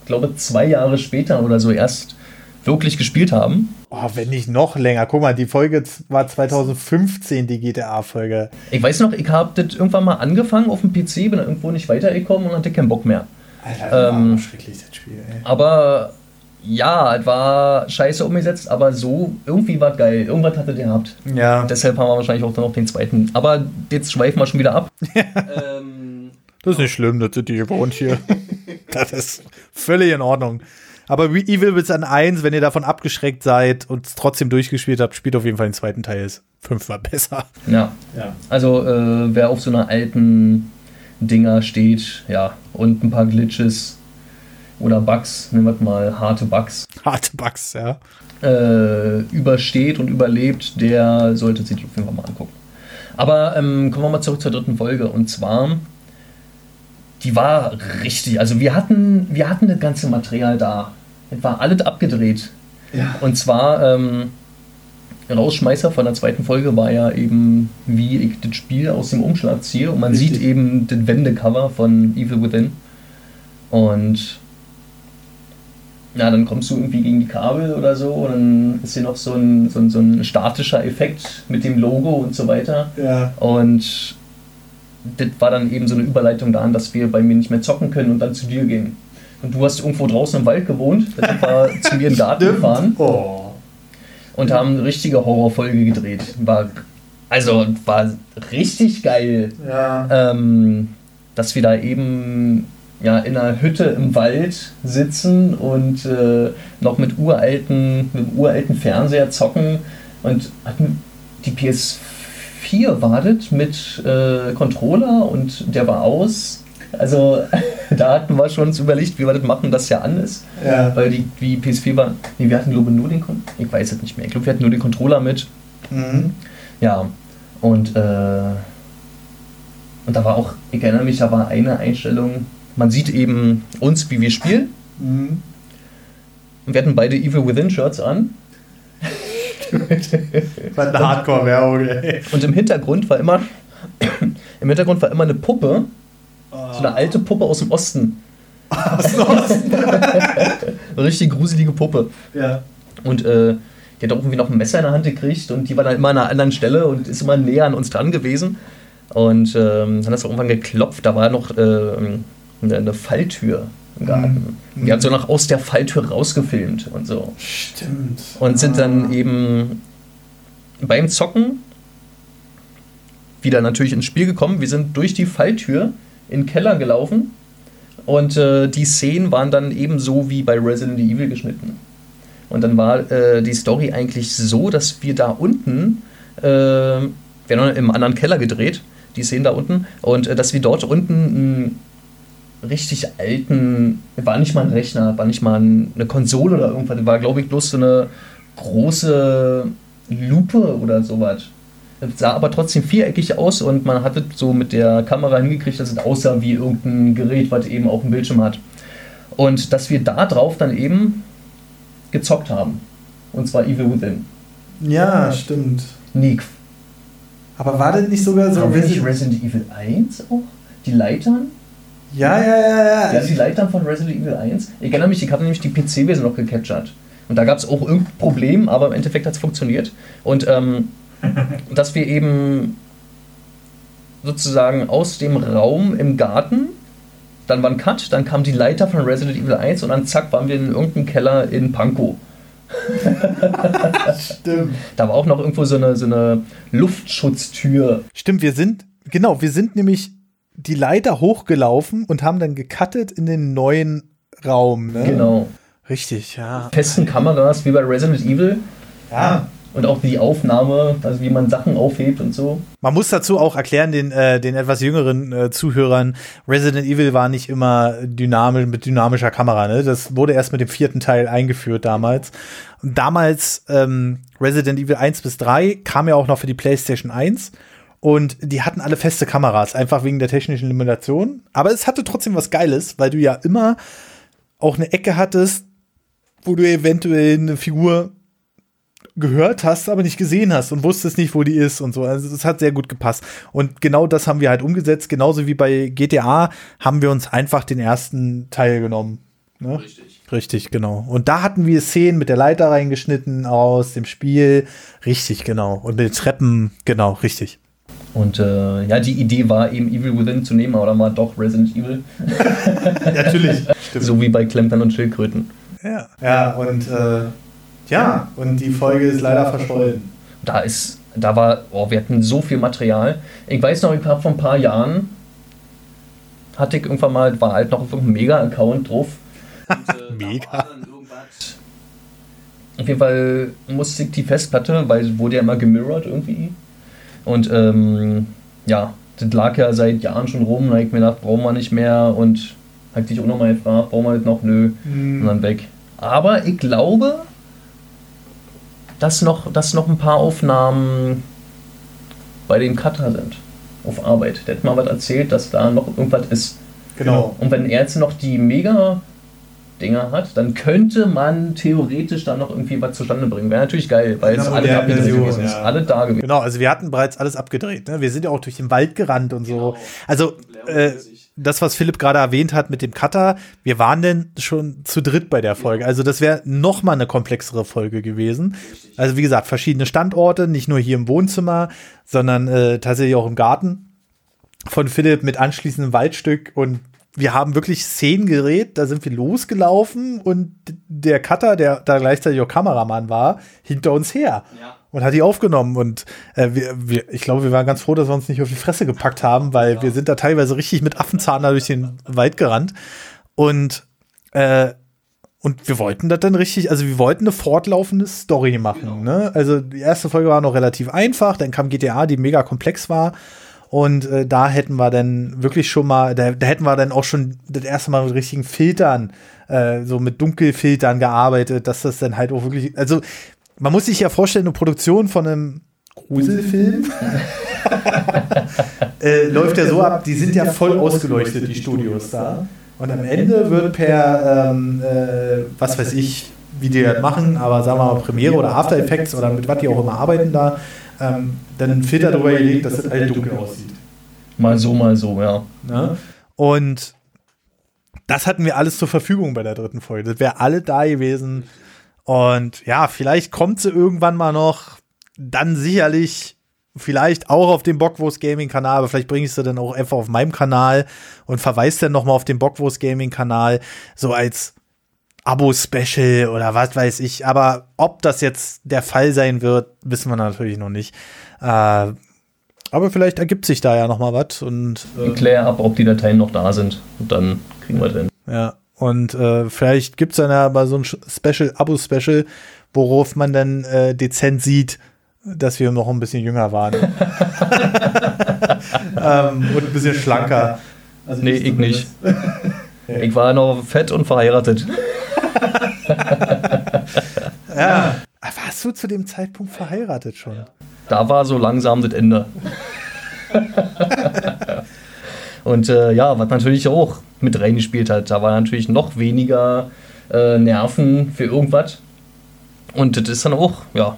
ich glaube zwei Jahre später oder so erst wirklich gespielt haben. Oh, wenn nicht noch länger. Guck mal, die Folge war 2015, die GTA-Folge. Ich weiß noch, ich habe das irgendwann mal angefangen auf dem PC, bin irgendwo nicht weitergekommen und hatte keinen Bock mehr. Alter, Ähm, war schrecklich, das Spiel, ey. Aber ja, es war scheiße umgesetzt, aber so, irgendwie war es geil. Irgendwas hatte der gehabt. Ja, Deshalb haben wir wahrscheinlich auch dann noch den zweiten. Aber jetzt schweifen wir schon wieder ab. ähm, das ist nicht schlimm, das sind die gewohnt hier. das ist völlig in Ordnung. Aber wie Evil Within 1, wenn ihr davon abgeschreckt seid und es trotzdem durchgespielt habt, spielt auf jeden Fall den zweiten Teil. Ist fünfmal besser. ja, Ja. also äh, wer auf so einer alten Dinger steht, ja, und ein paar Glitches oder Bugs, nehmen wir mal harte Bugs, Harte Bugs, ja. äh, übersteht und überlebt, der sollte sich auf jeden Fall mal angucken. Aber ähm, kommen wir mal zurück zur dritten Folge. Und zwar, die war richtig. Also wir hatten, wir hatten das ganze Material da. Es war alles abgedreht. Ja. Und zwar, ähm, Rausschmeißer von der zweiten Folge war ja eben, wie ich das Spiel aus dem Umschlag ziehe. Und man Richtig. sieht eben das Wendecover von Evil Within. Und ja, dann kommst du irgendwie gegen die Kabel oder so. Und dann ist hier noch so ein, so ein, so ein statischer Effekt mit dem Logo und so weiter. Ja. Und das war dann eben so eine Überleitung daran, dass wir bei mir nicht mehr zocken können und dann zu dir gehen. Und du hast irgendwo draußen im Wald gewohnt, sind wir zu mir in den Garten gefahren Oh. und haben eine richtige Horrorfolge gedreht. War, also war richtig geil, Ja. ähm, dass wir da eben ja, in einer Hütte im Wald sitzen und äh, noch mit uralten, mit dem uralten Fernseher zocken und hatten die PS4 wartet mit äh, Controller und der war aus. Also da hatten wir schon uns überlegt, wie wir das machen, dass der an ist. Ja. Weil die, die PS4 war. Nee, wir hatten glaube ich nur den Con Ich weiß es nicht mehr. Ich glaube, wir hatten nur den Controller mit. Mhm. Ja. Und, äh, und da war auch, ich erinnere mich, da war eine Einstellung. Man sieht eben uns, wie wir spielen. Mhm. Und wir hatten beide Evil Within Shirts an. Was eine Hardcore-Werbung, ey. Und im Hintergrund war immer, im Hintergrund war immer eine Puppe, so eine alte Puppe aus dem Osten. Aus dem Osten. Richtig gruselige Puppe. Ja. Und äh, die hat auch irgendwie noch ein Messer in der Hand gekriegt und die war dann immer an einer anderen Stelle und ist immer näher an uns dran gewesen. Und ähm, dann hat es irgendwann geklopft, da war noch ähm, eine, eine Falltür im Garten. Mhm. Die hat so noch aus der Falltür rausgefilmt und so. Stimmt. Und sind dann Ah. eben beim Zocken wieder natürlich ins Spiel gekommen. Wir sind durch die Falltür in den Keller gelaufen und äh, die Szenen waren dann eben so wie bei Resident Evil geschnitten. Und dann war äh, die Story eigentlich so, dass wir da unten, äh, wir haben im anderen Keller gedreht, die Szenen da unten, und äh, dass wir dort unten richtig alten, war nicht mal ein Rechner, war nicht mal ein, eine Konsole oder irgendwas, war glaube ich bloß so eine große Lupe oder sowas. Das sah aber trotzdem viereckig aus und man hatte so mit der Kamera hingekriegt, dass es aussah wie irgendein Gerät, was eben auch einen Bildschirm hat. Und dass wir da drauf dann eben gezockt haben. Und zwar Evil Within. Ja, stimmt. Nee, Aber war das nicht sogar so. War nicht Resident Evil 1 auch? Die Leitern? Ja, ja, ja, ja. Ja, die Leitern von Resident Evil 1. Ich erinnere mich, ich habe nämlich die PC-Version noch gecaptured. Und da gab es auch irgendein Problem, aber im Endeffekt hat es funktioniert. Und ähm, dass wir eben sozusagen aus dem Raum im Garten, dann war ein Cut, dann kam die Leiter von Resident Evil 1 und dann zack, waren wir in irgendeinem Keller in Pankow. Stimmt. Da war auch noch irgendwo so eine, so eine Luftschutztür. Stimmt, wir sind, genau, wir sind nämlich die Leiter hochgelaufen und haben dann gecuttet in den neuen Raum. Ne? Genau. Richtig, ja. Festen Kameras wie bei Resident Evil. Ja. Und auch die Aufnahme, also wie man Sachen aufhebt und so. Man muss dazu auch erklären, den, äh, den etwas jüngeren äh, Zuhörern, Resident Evil war nicht immer dynamisch, mit dynamischer Kamera. Ne? Das wurde erst mit dem vierten Teil eingeführt damals. Und damals, ähm, Resident Evil 1 bis 3, kam ja auch noch für die PlayStation 1. Und die hatten alle feste Kameras, einfach wegen der technischen Limitation. Aber es hatte trotzdem was Geiles, weil du ja immer auch eine Ecke hattest, wo du eventuell eine Figur gehört hast, aber nicht gesehen hast und wusstest nicht, wo die ist und so. Also das hat sehr gut gepasst. Und genau das haben wir halt umgesetzt. Genauso wie bei GTA haben wir uns einfach den ersten Teil genommen. Ne? Richtig. Richtig, genau. Und da hatten wir Szenen mit der Leiter reingeschnitten aus dem Spiel. Richtig, genau. Und mit den Treppen, genau, richtig. Und äh, ja, die Idee war eben Evil Within zu nehmen, aber dann war doch Resident Evil. Natürlich. So wie bei Klempern und Schildkröten. Ja, ja und äh, ja, und die Folge ist leider verschollen. Da ist, da war, oh, wir hatten so viel Material. Ich weiß noch, ich habe vor ein paar Jahren, hatte ich irgendwann mal, war halt noch auf irgendeinem Mega-Account drauf. Und, äh, Mega. Auf jeden Fall musste ich die Festplatte, weil es wurde ja immer gemirrored irgendwie. Und ähm, ja, das lag ja seit Jahren schon rum. Da habe ich mir gedacht, brauchen wir nicht mehr. Und habe dich auch nochmal gefragt, brauchen wir das noch? Nö. Und dann weg. Aber ich glaube, dass noch, dass noch ein paar Aufnahmen bei dem Cutter sind. Auf Arbeit. Der hat mal was erzählt, dass da noch irgendwas ist. Genau. Und wenn er jetzt noch die Mega-Dinger hat, dann könnte man theoretisch da noch irgendwie was zustande bringen. Wäre natürlich geil, weil es Genau, alle abgedreht Version, gewesen ist. ja. Alle da gewesen. Genau, also wir hatten bereits alles abgedreht. Ne? Wir sind ja auch durch den Wald gerannt und so. Also äh, das, was Philipp gerade erwähnt hat mit dem Cutter, wir waren denn schon zu dritt bei der Folge. Also das wäre noch mal eine komplexere Folge gewesen. Also wie gesagt, verschiedene Standorte, nicht nur hier im Wohnzimmer, sondern äh, tatsächlich auch im Garten von Philipp mit anschließendem Waldstück und wir haben wirklich Szenen gedreht, da sind wir losgelaufen und der Cutter, der da gleichzeitig auch Kameramann war, hinter uns her Ja. und hat die aufgenommen. Und äh, wir, wir, ich glaube, wir waren ganz froh, dass wir uns nicht auf die Fresse gepackt haben, weil wir sind da teilweise richtig mit Affenzahn da durch den Wald gerannt. Und, äh, und wir wollten das dann richtig, also wir wollten eine fortlaufende Story machen. Ne? Also die erste Folge war noch relativ einfach, dann kam GTA, die mega komplex war. Und äh, da hätten wir dann wirklich schon mal, da, da hätten wir dann auch schon das erste Mal mit richtigen Filtern, äh, so mit Dunkelfiltern gearbeitet, dass das dann halt auch wirklich, also man muss sich ja vorstellen, eine Produktion von einem Gruselfilm äh, läuft ja so ab, die sind ja voll ausgeleuchtet, die Studios da. Und am Ende wird per, ähm, äh, was weiß ich, wie die das machen, aber sagen wir mal Premiere oder After Effects oder mit was die auch immer arbeiten da, ähm, dann ein Filter drüber gelegt, dass das alles dunkel aussieht. Mal so, mal so, ja. Ne? Und das hatten wir alles zur Verfügung bei der dritten Folge. Das wäre alle da gewesen. Und ja, vielleicht kommt sie irgendwann mal noch. Dann sicherlich, vielleicht auch auf dem Bockwurst Gaming Kanal, aber vielleicht bringe ich sie dann auch einfach auf meinem Kanal und verweise dann nochmal auf den Bockwurst Gaming Kanal, so als Abo-Special oder was weiß ich. Aber ob das jetzt der Fall sein wird, wissen wir natürlich noch nicht. Äh, aber vielleicht ergibt sich da ja noch mal was und äh, klär ab, ob die Dateien noch da sind und dann kriegen wir den. Ja, und äh, vielleicht gibt es dann ja mal so ein Special, Abo-Special, worauf man dann äh, dezent sieht, dass wir noch ein bisschen jünger waren. ähm, und ein bisschen schlanker. Also nee, ich nicht. ich war noch fett und verheiratet. ja. Warst du zu dem Zeitpunkt verheiratet schon? Da war so langsam das Ende. und äh, ja, was natürlich auch mit reingespielt hat, da war natürlich noch weniger äh, Nerven für irgendwas. Und das ist dann auch, ja,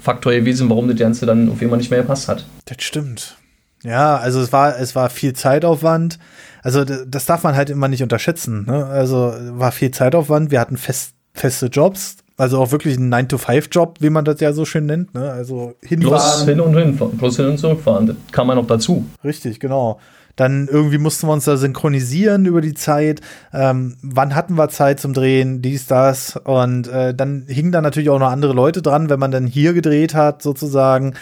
Faktor gewesen, warum das Ganze dann auf jeden nicht mehr gepasst hat. Das stimmt. Ja, also es war, es war viel Zeitaufwand. Also das darf man halt immer nicht unterschätzen. Ne? Also war viel Zeitaufwand. Wir hatten fest, feste Jobs. Also auch wirklich ein 9-to-5-Job, wie man das ja so schön nennt. Ne? Also hinfahren. Plus hin und hin, plus hin und zurückfahren. Das kam man noch dazu. Richtig, genau. Dann irgendwie mussten wir uns da synchronisieren über die Zeit. Ähm, wann hatten wir Zeit zum Drehen? Dies, das. Und äh, dann hingen da natürlich auch noch andere Leute dran, wenn man dann hier gedreht hat, sozusagen.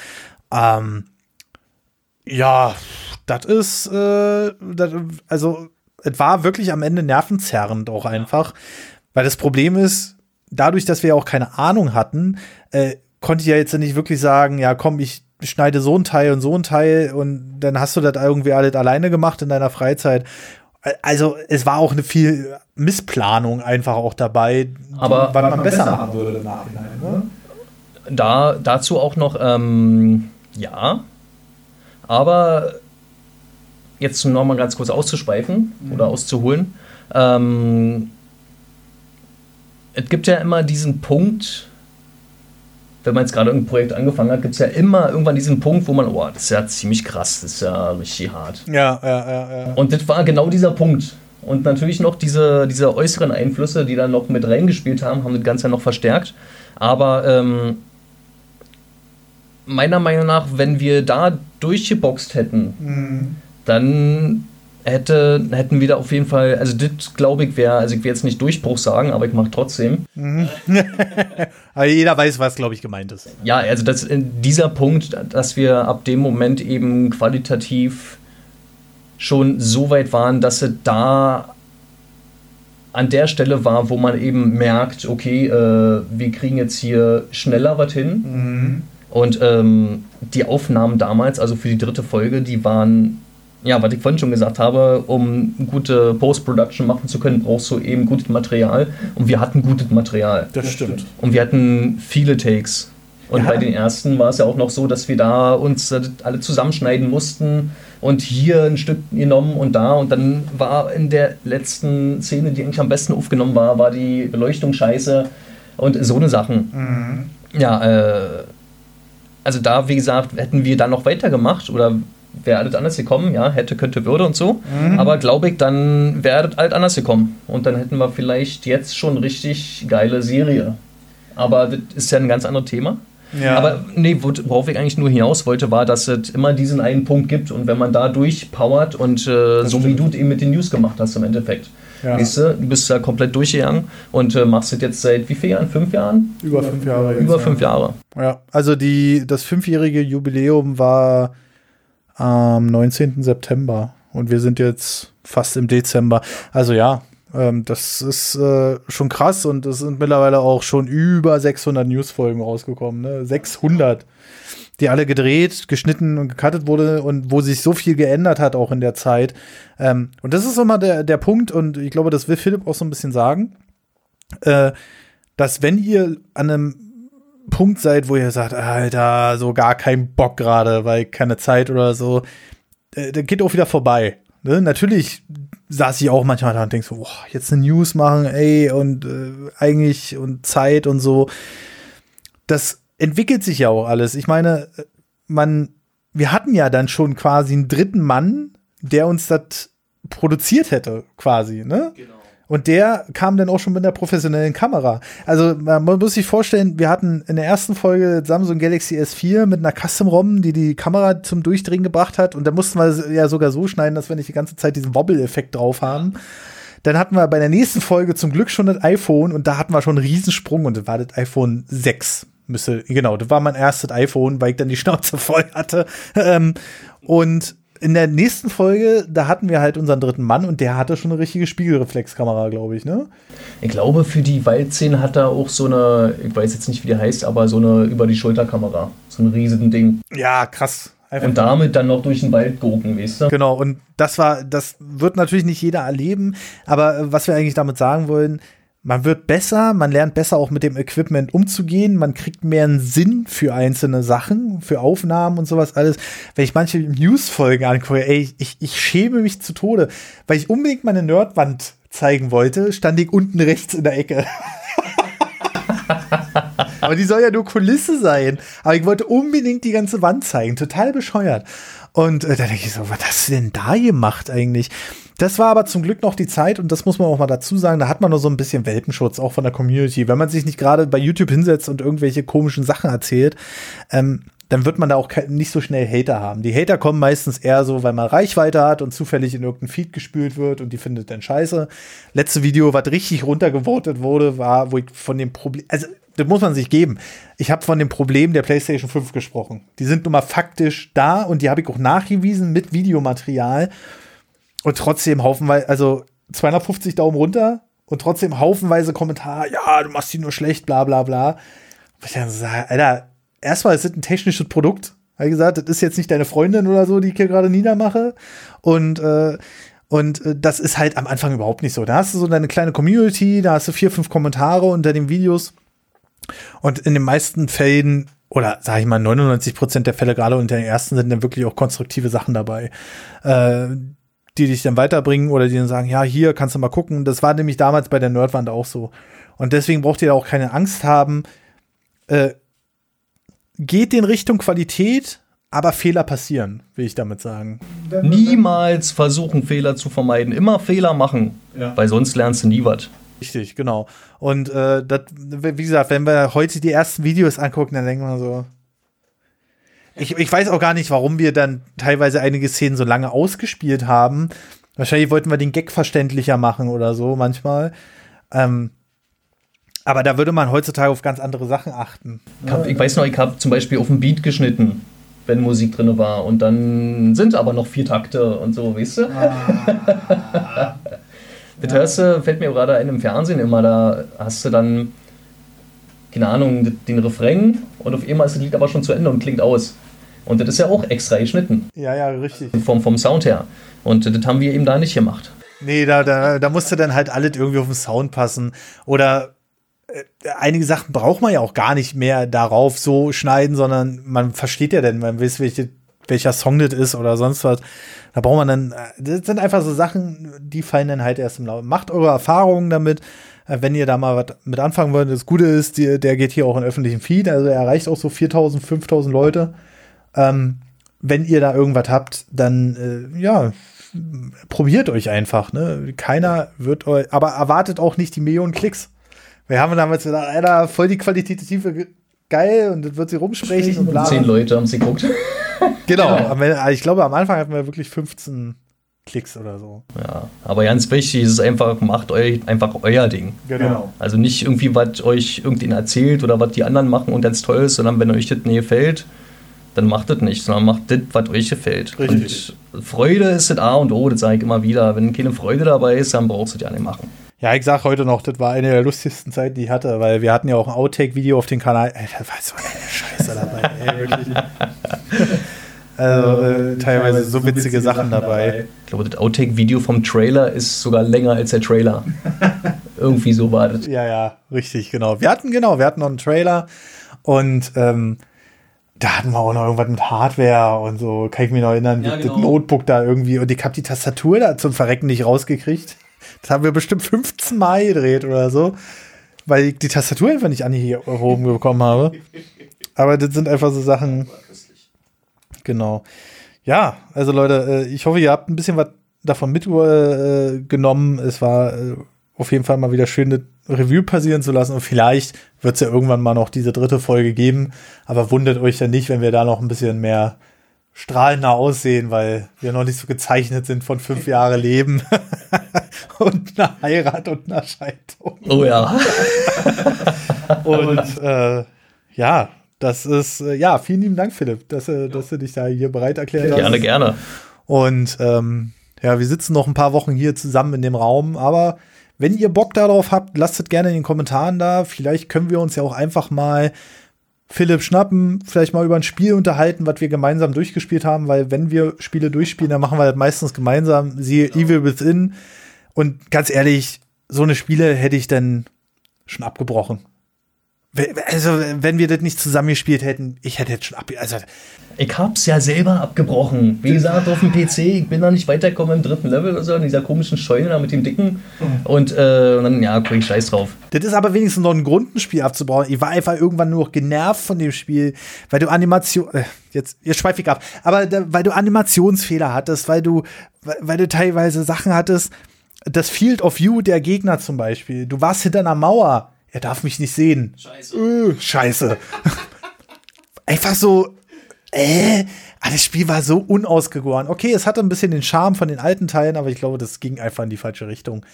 Ähm, ja, das ist, äh, dat, also, es war wirklich am Ende nervenzerrend auch einfach. Weil das Problem ist, dadurch, dass wir auch keine Ahnung hatten, äh, konnte ich ja jetzt nicht wirklich sagen, ja, komm, ich schneide so ein Teil und so ein Teil und dann hast du das irgendwie alles alleine gemacht in deiner Freizeit. Also es war auch eine viel Missplanung einfach auch dabei, aber was man besser machen würde im Nachhinein. Ne? Da, dazu auch noch, ähm, ja, aber jetzt noch mal ganz kurz auszuschweifen mhm. oder auszuholen. Ähm, es gibt ja immer diesen Punkt, wenn man jetzt gerade irgendein Projekt angefangen hat, gibt es ja immer irgendwann diesen Punkt, wo man, oh, das ist ja ziemlich krass, das ist ja richtig hart. Ja, ja, ja, ja. Und das war genau dieser Punkt. Und natürlich noch diese, diese äußeren Einflüsse, die dann noch mit reingespielt haben, haben das Ganze noch verstärkt. Aber ähm, meiner Meinung nach, wenn wir da durchgeboxt hätten, mhm. dann hätte, hätten wir da auf jeden Fall, also das glaube ich wäre, also ich will jetzt nicht Durchbruch sagen, aber ich mache trotzdem. Mhm. aber jeder weiß, was, glaube ich, gemeint ist. Ja, also das, dieser Punkt, dass wir ab dem Moment eben qualitativ schon so weit waren, dass es da an der Stelle war, wo man eben merkt, okay, äh, wir kriegen jetzt hier schneller was hin. Mhm. Und ähm, die Aufnahmen damals, also für die dritte Folge, die waren ja, was ich vorhin schon gesagt habe, um gute Post-Production machen zu können, brauchst du eben gutes Material. Und wir hatten gutes Material. Das stimmt. Und wir hatten viele Takes. Und ja. bei den ersten war es ja auch noch so, dass wir da uns alle zusammenschneiden mussten und hier ein Stück genommen und da. Und dann war in der letzten Szene, die eigentlich am besten aufgenommen war, war die Beleuchtung scheiße und so eine Sachen. Mhm. Ja, äh, also da, wie gesagt, hätten wir dann noch weitergemacht oder wäre alles anders gekommen, ja, hätte, könnte, würde und so. Mhm. Aber glaube ich, dann wäre alles anders gekommen. Und dann hätten wir vielleicht jetzt schon richtig geile Serie. Aber das ist ja ein ganz anderes Thema. Ja. Aber nee, worauf ich eigentlich nur hinaus wollte, war, dass es immer diesen einen Punkt gibt und wenn man da durchpowert und äh, so stimmt. wie du es eben mit den News gemacht hast im Endeffekt. Ja. Weißt du, du bist ja komplett durchgegangen und äh, machst das jetzt seit wie vielen Jahren? Fünf Jahren? Über fünf Jahre. Über fünf Jahre. Ja, also die, das fünfjährige Jubiläum war am 19. September und wir sind jetzt fast im Dezember. Also ja, ähm, das ist äh, schon krass und es sind mittlerweile auch schon über 600 Newsfolgen rausgekommen. Ne? 600, die alle gedreht, geschnitten und gecuttet wurde und wo sich so viel geändert hat auch in der Zeit. Ähm, und das ist immer der, der Punkt und ich glaube, das will Philipp auch so ein bisschen sagen, äh, dass wenn ihr an einem Punkt seid, wo ihr sagt, Alter, so gar kein Bock gerade, weil keine Zeit oder so, äh, dann geht auch wieder vorbei. Ne? Natürlich saß ich auch manchmal da und denk so, boah, jetzt eine News machen, ey, und äh, eigentlich und Zeit und so. Das entwickelt sich ja auch alles. Ich meine, man, wir hatten ja dann schon quasi einen dritten Mann, der uns das produziert hätte, quasi, ne? Genau. Und der kam dann auch schon mit einer professionellen Kamera. Also man muss sich vorstellen, wir hatten in der ersten Folge Samsung Galaxy S4 mit einer Custom-ROM, die die Kamera zum Durchdrehen gebracht hat. Und da mussten wir ja sogar so schneiden, dass wir nicht die ganze Zeit diesen Wobble-Effekt drauf haben. Dann hatten wir bei der nächsten Folge zum Glück schon das iPhone und da hatten wir schon einen Riesensprung und das war das iPhone 6. Müsste, genau, das war mein erstes iPhone, weil ich dann die Schnauze voll hatte. Ähm, und in der nächsten Folge, da hatten wir halt unseren dritten Mann und der hatte schon eine richtige Spiegelreflexkamera, glaube ich, ne? Ich glaube, für die Waldszenen hat er auch so eine, ich weiß jetzt nicht, wie die heißt, aber so eine über die Schulterkamera. So ein riesigen Ding. Ja, krass. Einfach und damit dann noch durch den Wald gucken, weißt du? Genau, und das war, das wird natürlich nicht jeder erleben, aber was wir eigentlich damit sagen wollen, man wird besser, man lernt besser auch mit dem Equipment umzugehen, man kriegt mehr einen Sinn für einzelne Sachen, für Aufnahmen und sowas alles. Wenn ich manche News-Folgen angucke, ey, ich, ich schäme mich zu Tode, weil ich unbedingt meine Nerdwand zeigen wollte, stand ich unten rechts in der Ecke. Aber die soll ja nur Kulisse sein. Aber ich wollte unbedingt die ganze Wand zeigen. Total bescheuert. Und äh, da denke ich so, was hast du denn da gemacht eigentlich? Das war aber zum Glück noch die Zeit und das muss man auch mal dazu sagen, da hat man noch so ein bisschen Welpenschutz, auch von der Community. Wenn man sich nicht gerade bei YouTube hinsetzt und irgendwelche komischen Sachen erzählt, ähm, dann wird man da auch nicht so schnell Hater haben. Die Hater kommen meistens eher so, weil man Reichweite hat und zufällig in irgendein Feed gespült wird und die findet dann scheiße. Letzte Video, was richtig runtergevotet wurde, war, wo ich von dem Problem, also das muss man sich geben. Ich habe von dem Problem der PlayStation 5 gesprochen. Die sind nun mal faktisch da und die habe ich auch nachgewiesen mit Videomaterial. Und trotzdem haufenweise, also 250 Daumen runter und trotzdem haufenweise Kommentare, ja, du machst die nur schlecht, bla bla bla. Und ich dann sage, Alter, erstmal, es ist ein technisches Produkt. Wie gesagt, das ist jetzt nicht deine Freundin oder so, die ich hier gerade niedermache. Und, äh, und äh, das ist halt am Anfang überhaupt nicht so. Da hast du so deine kleine Community, da hast du vier, fünf Kommentare unter den Videos. Und in den meisten Fällen, oder sage ich mal, 99 Prozent der Fälle, gerade unter den ersten, sind dann wirklich auch konstruktive Sachen dabei. Äh, die dich dann weiterbringen oder die dann sagen, ja, hier kannst du mal gucken. Das war nämlich damals bei der Nerdwand auch so. Und deswegen braucht ihr auch keine Angst haben. Äh, geht in Richtung Qualität, aber Fehler passieren, will ich damit sagen. Niemals versuchen, Fehler zu vermeiden. Immer Fehler machen, ja. weil sonst lernst du nie was. Richtig, genau. Und äh, das, wie gesagt, wenn wir heute die ersten Videos angucken, dann denken wir so, ich, ich weiß auch gar nicht, warum wir dann teilweise einige Szenen so lange ausgespielt haben. Wahrscheinlich wollten wir den Gag verständlicher machen oder so manchmal. Ähm, aber da würde man heutzutage auf ganz andere Sachen achten. Ich, hab, ich weiß noch, ich habe zum Beispiel auf dem Beat geschnitten, wenn Musik drin war. Und dann sind aber noch vier Takte und so, weißt du? Ah. das hörst du, fällt mir gerade ein im Fernsehen immer, da hast du dann, keine Ahnung, den Refrain und auf einmal ist das Lied aber schon zu Ende und klingt aus. Und das ist ja auch extra geschnitten. Ja, ja, richtig. Vom, vom Sound her. Und das haben wir eben da nicht gemacht. Nee, da, da, da musste dann halt alles irgendwie auf den Sound passen. Oder einige Sachen braucht man ja auch gar nicht mehr darauf so schneiden, sondern man versteht ja dann, man weiß, welche, welcher Song das ist oder sonst was. Da braucht man dann, äh, das sind einfach so Sachen, die fallen dann halt erst im Laufe. Macht eure Erfahrungen damit. Äh, wenn ihr da mal was mit anfangen wollt, das Gute ist, die, der geht hier auch in öffentlichen Feed, also er erreicht auch so 4000, 5000 Leute. Ähm, wenn ihr da irgendwas habt, dann äh, ja, probiert euch einfach. Ne? Keiner wird euch, aber erwartet auch nicht die Millionen Klicks. Wir haben damals gedacht, Alter, voll die qualitative geil und das wird sie rumsprechen und bla. Zehn Leute haben sie geguckt. genau, genau. ich glaube, am Anfang hatten wir wirklich 15 Klicks oder so. Ja, aber ganz wichtig ist es einfach, macht euch einfach euer Ding. Genau. Also nicht irgendwie, was euch irgendjemand erzählt oder was die anderen machen und ganz toll ist, sondern wenn euch das nicht gefällt, dann macht das nicht, sondern macht das, was euch gefällt. Richtig. Und Freude ist das A und O, das sage ich immer wieder. Wenn keine Freude dabei ist, dann brauchst du das ja nicht machen. Ja, ich sag heute noch, das war eine der lustigsten Zeiten, die ich hatte, weil wir hatten ja auch ein Outtake-Video auf dem Kanal. Ey, da war so eine Scheiße dabei, ey, wirklich. Also äh, teilweise so witzige Sachen dabei. Ich glaube, das Outtake-Video vom Trailer ist sogar länger als der Trailer. Irgendwie so war das. Ja, ja, richtig, genau. Wir hatten, genau, wir hatten noch einen Trailer und ähm, da hatten wir auch noch irgendwas mit Hardware und so, kann ich mich noch erinnern, ja, genau. das Notebook da irgendwie und ich habe die Tastatur da zum Verrecken nicht rausgekriegt. Das haben wir bestimmt 15 Mal gedreht oder so, weil ich die Tastatur einfach nicht angehoben bekommen habe. Aber das sind einfach so Sachen. Genau. Ja, also Leute, äh, ich hoffe, ihr habt ein bisschen was davon mitgenommen. Es war äh, auf jeden Fall mal wieder schön, eine Revue passieren zu lassen. Und vielleicht wird es ja irgendwann mal noch diese dritte Folge geben. Aber wundert euch ja nicht, wenn wir da noch ein bisschen mehr strahlender aussehen, weil wir noch nicht so gezeichnet sind von fünf Jahre Leben und einer Heirat und einer Scheidung. Oh ja. und äh, ja, das ist, äh, ja, vielen lieben Dank, Philipp, dass, äh, dass du dich da hier bereit erklärt hast. Gerne, gerne. Und ähm, ja, wir sitzen noch ein paar Wochen hier zusammen in dem Raum, aber wenn ihr Bock darauf habt, lasst es gerne in den Kommentaren da. Vielleicht können wir uns ja auch einfach mal Philipp schnappen, vielleicht mal über ein Spiel unterhalten, was wir gemeinsam durchgespielt haben, weil wenn wir Spiele durchspielen, dann machen wir das meistens gemeinsam. Siehe genau. Evil Within. Und ganz ehrlich, so eine Spiele hätte ich dann schon abgebrochen. Also, wenn wir das nicht zusammengespielt hätten, ich hätte jetzt schon ab. Also, ich hab's ja selber abgebrochen. Wie gesagt, auf dem PC, ich bin da nicht weitergekommen im dritten Level oder so, in dieser komischen Scheune da mit dem Dicken. Und, äh, und dann, ja, guck ich scheiß drauf. Das ist aber wenigstens noch ein Grund, ein Spiel abzubauen. Ich war einfach irgendwann nur noch genervt von dem Spiel, weil du Animation. Äh, jetzt, jetzt schweife ich ab. Aber da, weil du Animationsfehler hattest, weil du, weil du teilweise Sachen hattest. Das Field of View der Gegner zum Beispiel. Du warst hinter einer Mauer er darf mich nicht sehen. Scheiße. Äh, scheiße. Einfach so, äh, ah, das Spiel war so unausgegoren. Okay, es hatte ein bisschen den Charme von den alten Teilen, aber ich glaube, das ging einfach in die falsche Richtung.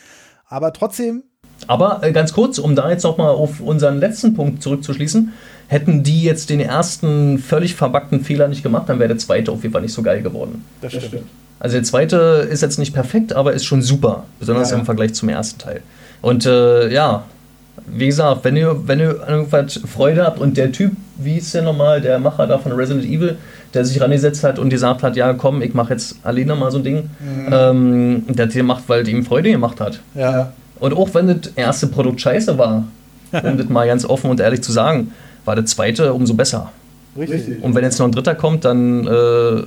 Aber trotzdem. Aber äh, ganz kurz, um da jetzt noch mal auf unseren letzten Punkt zurückzuschließen, hätten die jetzt den ersten völlig verbackten Fehler nicht gemacht, dann wäre der zweite auf jeden Fall nicht so geil geworden. Das stimmt. Also der zweite ist jetzt nicht perfekt, aber ist schon super, besonders ja, ja. im Vergleich zum ersten Teil. Und äh, ja, wie gesagt, wenn ihr, wenn ihr irgendwas Freude habt und der Typ, wie ist der nochmal, der Macher da von Resident Evil, der sich rangesetzt hat und gesagt hat, ja komm, ich mache jetzt alleine mal so ein Ding, mhm. ähm, der hat macht, weil es ihm Freude gemacht hat. Ja. Und auch wenn das erste Produkt scheiße war, um das mal ganz offen und ehrlich zu sagen, war das zweite umso besser. Richtig. Und wenn jetzt noch ein dritter kommt, dann. Äh,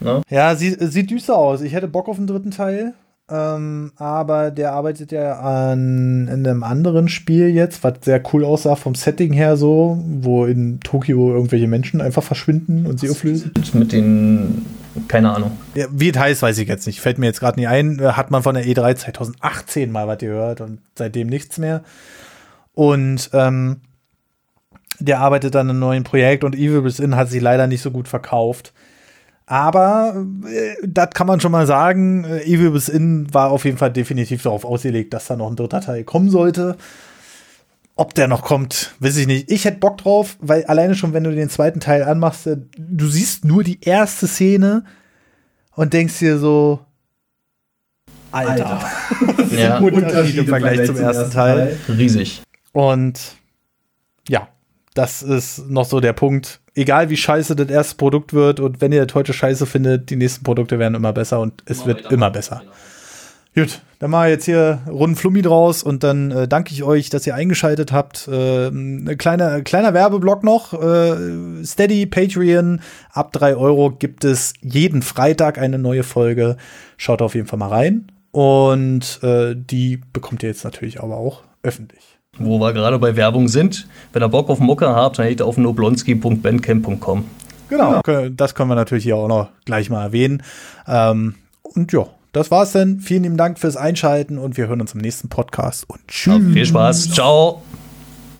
ne? Ja, sieht, sieht düster aus. Ich hätte Bock auf den dritten Teil. Ähm, aber der arbeitet ja an in einem anderen Spiel jetzt, was sehr cool aussah vom Setting her so, wo in Tokio irgendwelche Menschen einfach verschwinden und sie auflösen. Mit den, keine Ahnung. Ja, wie es heißt, weiß ich jetzt nicht. Fällt mir jetzt gerade nicht ein. Äh, hat man von der E3 2018 mal was gehört und seitdem nichts mehr. Und ähm, der arbeitet an einem neuen Projekt und Evil Within hat sich leider nicht so gut verkauft. Aber äh, das kann man schon mal sagen. Äh, Evil bis In war auf jeden Fall definitiv darauf ausgelegt, dass da noch ein dritter Teil kommen sollte. Ob der noch kommt, weiß ich nicht. Ich hätte Bock drauf, weil alleine schon, wenn du den zweiten Teil anmachst, äh, du siehst nur die erste Szene und denkst dir so, Alter. Alter. ja. Unterschied im Vergleich zum ersten Teil. Riesig. Und ja, das ist noch so der Punkt. Egal wie scheiße das erste Produkt wird und wenn ihr das heute scheiße findet, die nächsten Produkte werden immer besser und es immer wird immer besser. Genau. Gut, dann mache ich jetzt hier runden Flummi draus und dann äh, danke ich euch, dass ihr eingeschaltet habt. Äh, ein kleiner, kleiner Werbeblock noch. Äh, Steady, Patreon, ab drei Euro gibt es jeden Freitag eine neue Folge. Schaut auf jeden Fall mal rein. Und äh, die bekommt ihr jetzt natürlich aber auch öffentlich. Wo wir gerade bei Werbung sind, wenn ihr Bock auf Mucke habt, dann geht auf noblonski.bandcamp.com. Genau, das können wir natürlich hier auch noch gleich mal erwähnen. Ähm, und ja, das war's dann. Vielen lieben Dank fürs Einschalten und wir hören uns im nächsten Podcast und tschüss. Ja, viel Spaß. Ciao.